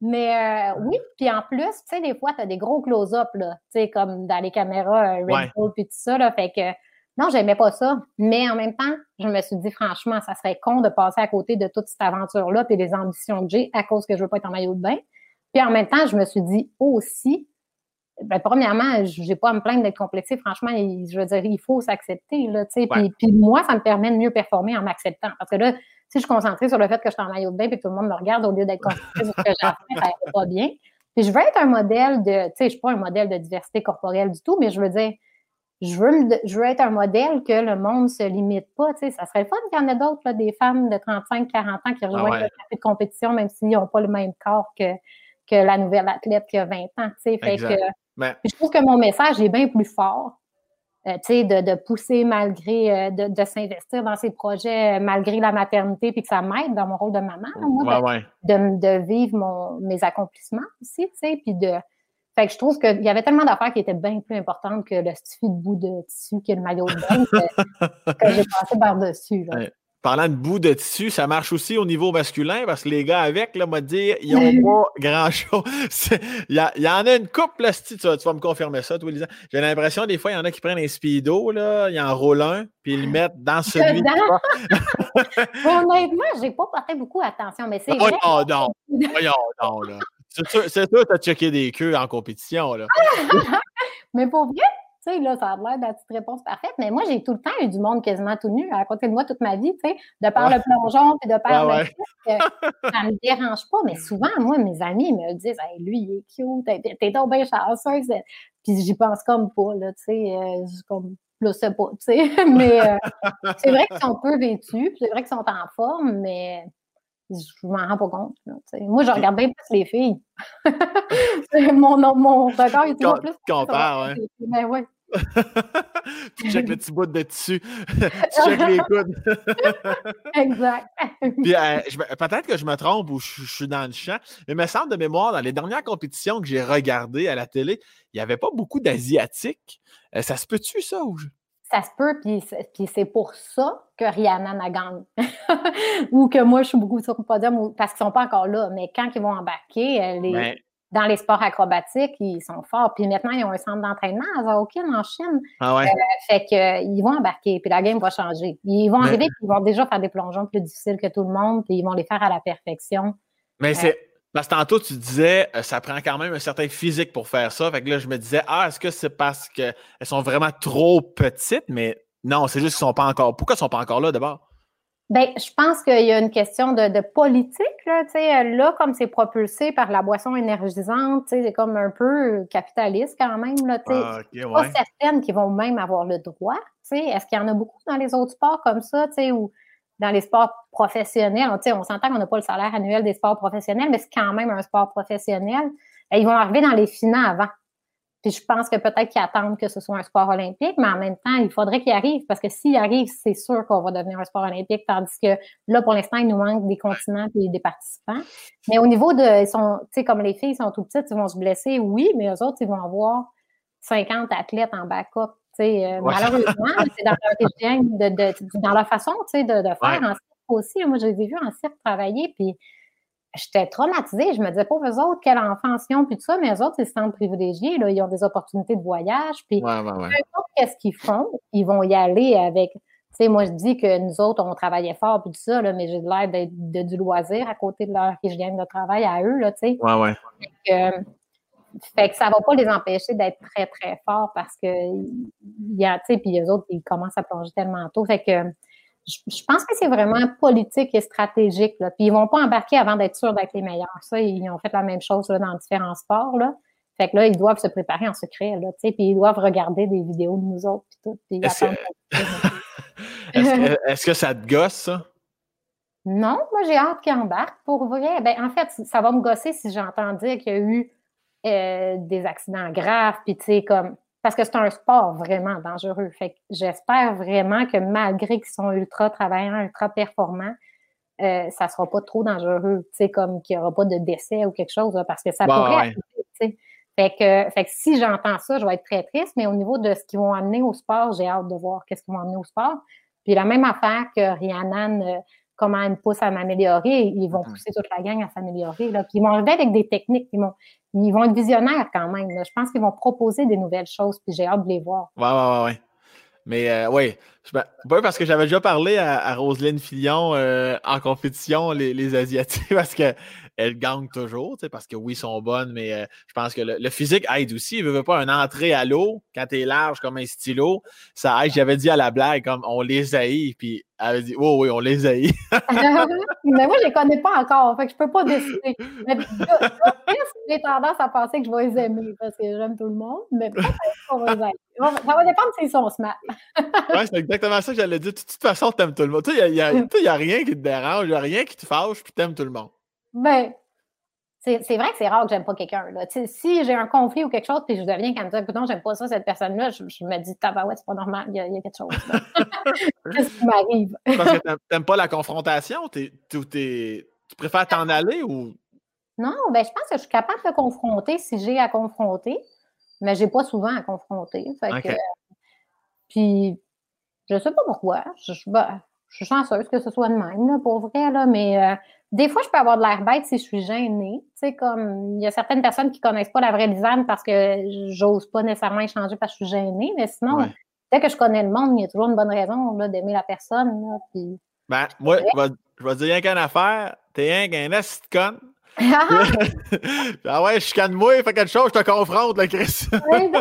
mais euh, oui, puis en plus, tu sais, des fois, tu as des gros close-up, là, tu sais, comme dans les caméras euh, Red Bull puis tout ça, là, fait que non, j'aimais pas ça. Mais en même temps, je me suis dit, franchement, ça serait con de passer à côté de toute cette aventure-là et des ambitions que j'ai à cause que je veux pas être en maillot de bain. Puis en même temps, je me suis dit aussi, ben, premièrement, je n'ai pas à me plaindre d'être complexé. Franchement, je veux dire, il faut s'accepter. Là, puis, puis, moi, ça me permet de mieux performer en m'acceptant. Parce que là, si je suis concentrée sur le fait que je suis en maillot de bain et que tout le monde me regarde au lieu d'être concentrée sur ce que j'ai fait, ça va pas bien. Puis je veux être un modèle de, tu sais, je suis pas un modèle de diversité corporelle du tout, mais je veux dire, je veux, je veux être un modèle que le monde ne se limite pas. Tu sais, ça serait le fun qu'il y en ait d'autres, des femmes de 35, 40 ans qui rejoignent ah le café de compétition, même s'ils n'ont pas le même corps que, que la nouvelle athlète qui a 20 ans. Fait que, Je trouve que mon message est bien plus fort. Euh, de, de, pousser malgré, euh, de, de s'investir dans ces projets euh, malgré la maternité, puis que ça m'aide dans mon rôle de maman, moi, de, de, vivre mon, mes accomplissements aussi, tu sais, puis de... Fait que je trouve qu'il y avait tellement d'affaires qui étaient bien plus importantes que le stifi de bout de tissu qui est le maillot de bain que, que j'ai passé par-dessus. Parlant de bout de tissu, ça marche aussi au niveau masculin parce que les gars avec, là, m'a dire, ils n'ont pas grand-chose. Il y, en a une couple, là, tu, vas, tu vas me confirmer ça, toi, Lisa. J'ai l'impression, des fois, il y en a qui prennent un speedo, là, ils en roulent un, puis ils le mettent dans celui Honnêtement, j'ai pas porté beaucoup attention, mais c'est vrai. Voyons donc, voyons donc, là. C'est toi, tu as checké des queues en compétition, là. mais pour vrai, tu sais, là, ça a l'air de la petite réponse parfaite, mais moi, j'ai tout le temps eu du monde quasiment tout nu à côté de moi toute ma vie, tu sais, de par le plongeon puis de par le ça me dérange pas, mais souvent, moi, mes amis me disent hey, lui, il est cute, t'es donc bien chanceuse. Puis j'y pense comme pas, là, tu sais, euh, comme je sais pas, tu sais. mais euh, c'est vrai qu'ils sont peu vêtus, c'est vrai qu'ils sont en forme, mais je m'en rends pas compte. moi, je regarde bien plus les filles. mon, mon regard est toujours plus. Compare, ouais. Ben ouais. tu checkes le petit bout de dessus. tu checkes les coudes. exact. Puis euh, peut-être que je me trompe ou je, suis dans le champ, mais il me semble de mémoire, dans les dernières compétitions que j'ai regardées à la télé, il n'y avait pas beaucoup d'Asiatiques. Euh, ça se peut-tu, ça? Ou ça se peut, puis, c'est pour ça que Rihanna n'a gagné. ou que moi, je suis beaucoup sur le podium, parce qu'ils ne sont pas encore là. Mais quand ils vont embarquer, les, dans les sports acrobatiques, ils sont forts. Puis maintenant, ils ont un centre d'entraînement à Zaokin, en Chine. Ah ouais. Euh, fait qu'ils vont embarquer, puis la game va changer. Ils vont arriver, puis ils vont déjà faire des plongeons plus difficiles que tout le monde, puis ils vont les faire à la perfection. Mais euh, c'est parce que tantôt, tu disais, euh, ça prend quand même un certain physique pour faire ça. Fait que là, je me disais, ah, est-ce que c'est parce qu'elles sont vraiment trop petites? Mais non, c'est juste qu'ils sont pas encore. Pourquoi ils sont pas encore là d'abord? Bien, je pense qu'il y a une question de, politique. Là, là, comme c'est propulsé par la boisson énergisante, c'est comme un peu capitaliste quand même. Là, ah, pas certaines qui vont même avoir le droit. Est-ce qu'il y en a beaucoup dans les autres sports comme ça, ou dans les sports professionnels? On, on s'entend qu'on n'a pas le salaire annuel des sports professionnels, mais c'est quand même un sport professionnel. Et ils vont arriver dans les finales avant. Puis je pense que peut-être qu'ils attendent que ce soit un sport olympique, mais en même temps, il faudrait qu'il arrive, parce que s'il arrive, c'est sûr qu'on va devenir un sport olympique, tandis que là, pour l'instant, il nous manque des continents et des participants. Mais au niveau de, ils sont, tu sais, comme les filles sont tout petites, ils vont se blesser, oui, mais eux autres, ils vont avoir 50 athlètes en backup. Euh, malheureusement, c'est dans leur de, de, dans leur façon de, de faire en cirque aussi. Moi, je les ai vus en cirque travailler, puis j'étais traumatisée. Je me disais, pauvres autres, quelle enfance ils ont, puis tout ça, mais eux autres, ils se sentent privilégiés. Là, ils ont des opportunités de voyage. Puis, ouais, ouais, ouais. peu importe qu'est-ce qu'ils font, ils vont y aller avec. Tu sais, moi, je dis que nous autres, on travaillait fort, puis tout ça, là, mais j'ai l'air de, de, du loisir à côté de leur hygiène de travail à eux, là, tu sais. Ouais, ouais. Fait que, fait que ça va pas les empêcher d'être très, très forts parce que, il y a, tu sais, puis les autres, ils commencent à plonger tellement tôt. Fait que, je, pense que c'est vraiment politique et stratégique. Là. Puis ils vont pas embarquer avant d'être sûrs d'être les meilleurs. Ça, ils ont fait la même chose là, dans différents sports. Là. Fait que là, ils doivent se préparer en secret, là, puis ils doivent regarder des vidéos de nous autres, puis tout, puis Est-ce que... est-ce, que, est-ce que ça te gosse, ça? Non, moi, j'ai hâte qu'ils embarquent. Pour vrai, ben, en fait, ça va me gosser si j'entends dire qu'il y a eu euh, des accidents graves, puis tu sais, comme parce que c'est un sport vraiment dangereux. Fait j'espère vraiment que malgré qu'ils sont ultra travaillants, ultra performants, euh, ça sera pas trop dangereux, tu sais, comme qu'il n'y aura pas de décès ou quelque chose, parce que ça pourrait arriver, tu sais. Fait que, fait que si j'entends ça, je vais être très triste, mais au niveau de ce qu'ils vont amener au sport, j'ai hâte de voir qu'est-ce qu'ils vont amener au sport. Puis la même affaire que Rhiannon, euh, comment elle me pousse à m'améliorer, ils vont pousser toute la gang à s'améliorer. Puis ils vont arriver avec des techniques, ils vont, ils vont être visionnaires quand même. Je pense qu'ils vont proposer des nouvelles choses, puis j'ai hâte de les voir. Ouais, ouais, ouais. Mais euh, oui, parce que j'avais déjà parlé à, Roselyne Fillon euh, en compétition, les, les Asiatiques, parce que elles gagnent toujours, parce que oui, ils sont bonnes, mais euh, je pense que le, physique aide aussi. Il ne veut pas une entrée à l'eau quand tu es large comme un stylo. Ça aide. J'avais dit à la blague, comme on les haït, puis elle avait dit, oh oui, on les haït. mais moi, je ne les connais pas encore, fait que je ne peux pas décider. Mais j'ai tendance à penser que je vais les aimer? Parce que j'aime tout le monde, mais peut-être qu'on va les aimer. Ça va dépendre s'ils sont smart. c'est exactement ça que j'allais dire. De toute façon, tu aimes tout le monde. Tu sais, il n'y a, a, a, rien qui te dérange, il n'y a rien qui te fâche, puis tu aimes tout le monde. Ben, c'est vrai que c'est rare que j'aime pas quelqu'un. Si j'ai un conflit ou quelque chose, puis je deviens comme ça, écoute, j'aime pas ça, cette personne-là, je, me dis, ouais, c'est pas normal, il y, a, quelque chose. Qu'est-ce qui m'arrive? Parce que t'aimes pas la confrontation? tu préfères t'en aller ou? Non, ben je pense que je suis capable de confronter si j'ai à confronter, mais j'ai pas souvent à confronter. Fait que, puis, je sais pas pourquoi. Je, ben, je suis chanceuse que ce soit de même, là, pour vrai, là, mais euh, des fois, je peux avoir de l'air bête si je suis gênée. Tu sais, comme il y a certaines personnes qui connaissent pas la vraie Lisanne parce que j'ose pas nécessairement échanger parce que je suis gênée, mais sinon, dès que je connais le monde, il y a toujours une bonne raison d'aimer la personne. Là, puis... Ben, moi, je vais, dire rien qu'une affaire. T'es un qu'un con. ah ouais, je chicane moi, fais quelque chose, je te confronte, là, Chris. Mais non,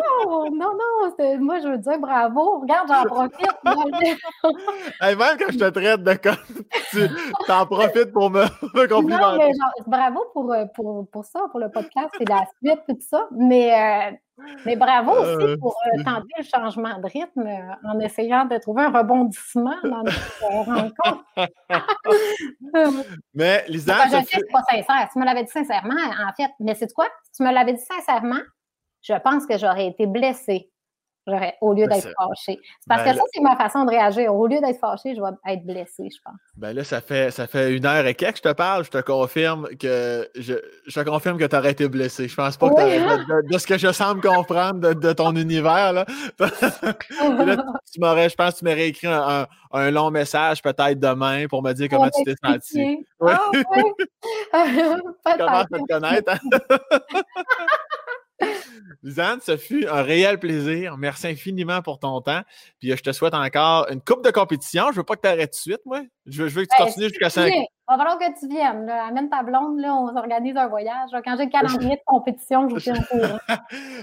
non, non, moi je veux dire bravo, regarde, j'en profite. hey, même quand je te traite de con, tu t'en profites pour me, me complimenter. Non, mais genre, bravo pour, euh, pour, pour, ça, pour le podcast et la suite, tout ça. Mais euh, mais bravo aussi euh, pour euh, tenter le changement de rythme euh, en essayant de trouver un rebondissement dans notre rencontre. mais Lisa. je sais c'est pas sincère. Tu me l'avais dit sincèrement, en fait. Mais c'est quoi? Si tu me l'avais dit sincèrement, je pense que j'aurais été blessée au lieu d'être fâché. C'est parce ben que ça, c'est ma façon de réagir. Au lieu d'être fâché, je vais être blessé, je pense. Ben là, ça fait, ça fait une heure et quelques que je te parle. Je te confirme que je, je te confirme que tu aurais été blessé. Je pense pas que de, de, ce que je semble comprendre de, ton univers. Là. tu m'aurais, je pense que tu m'aurais écrit un, un, long message peut-être demain pour me dire comment tu t'es senti. Ah, comment te connaître? Hein? Lisanne, ce fut un réel plaisir. Merci infiniment pour ton temps. Puis euh, je te souhaite encore une coupe de compétition. Je veux pas que tu arrêtes tout de suite, moi. Je veux, que tu ben, continues jusqu'à 5. Il va falloir que tu viennes. Amène ta blonde, là, on s'organise un voyage. Quand j'ai le calendrier de compétition, je vous tiens au.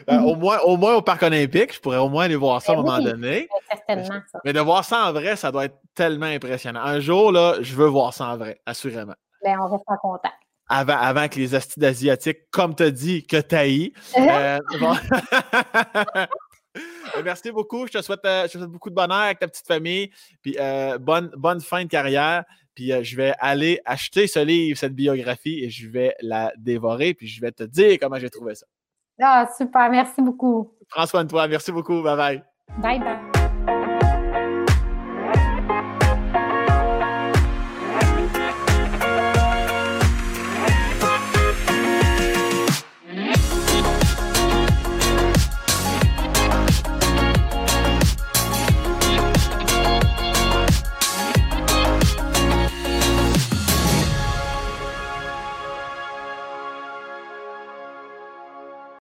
Ben, au, moins, au moins au Parc olympique, je pourrais au moins aller voir ça à un ben moment donné. certainement, ça. Mais de voir ça en vrai, ça doit être tellement impressionnant. Un jour, là, je veux voir ça en vrai, assurément. Ben, on reste en contact avant, avant que les astides asiatiques, comme tu as dit, que taillis. Euh, euh, merci beaucoup. Je te, souhaite, euh, je te, souhaite, beaucoup de bonheur avec ta petite famille. Puis bonne, bonne fin de carrière. Puis je vais aller acheter ce livre, cette biographie, et je vais la dévorer. Puis je vais te dire comment j'ai trouvé ça. Ah, super. Merci beaucoup. Prends soin de toi. Merci beaucoup. Bye bye. Bye bye.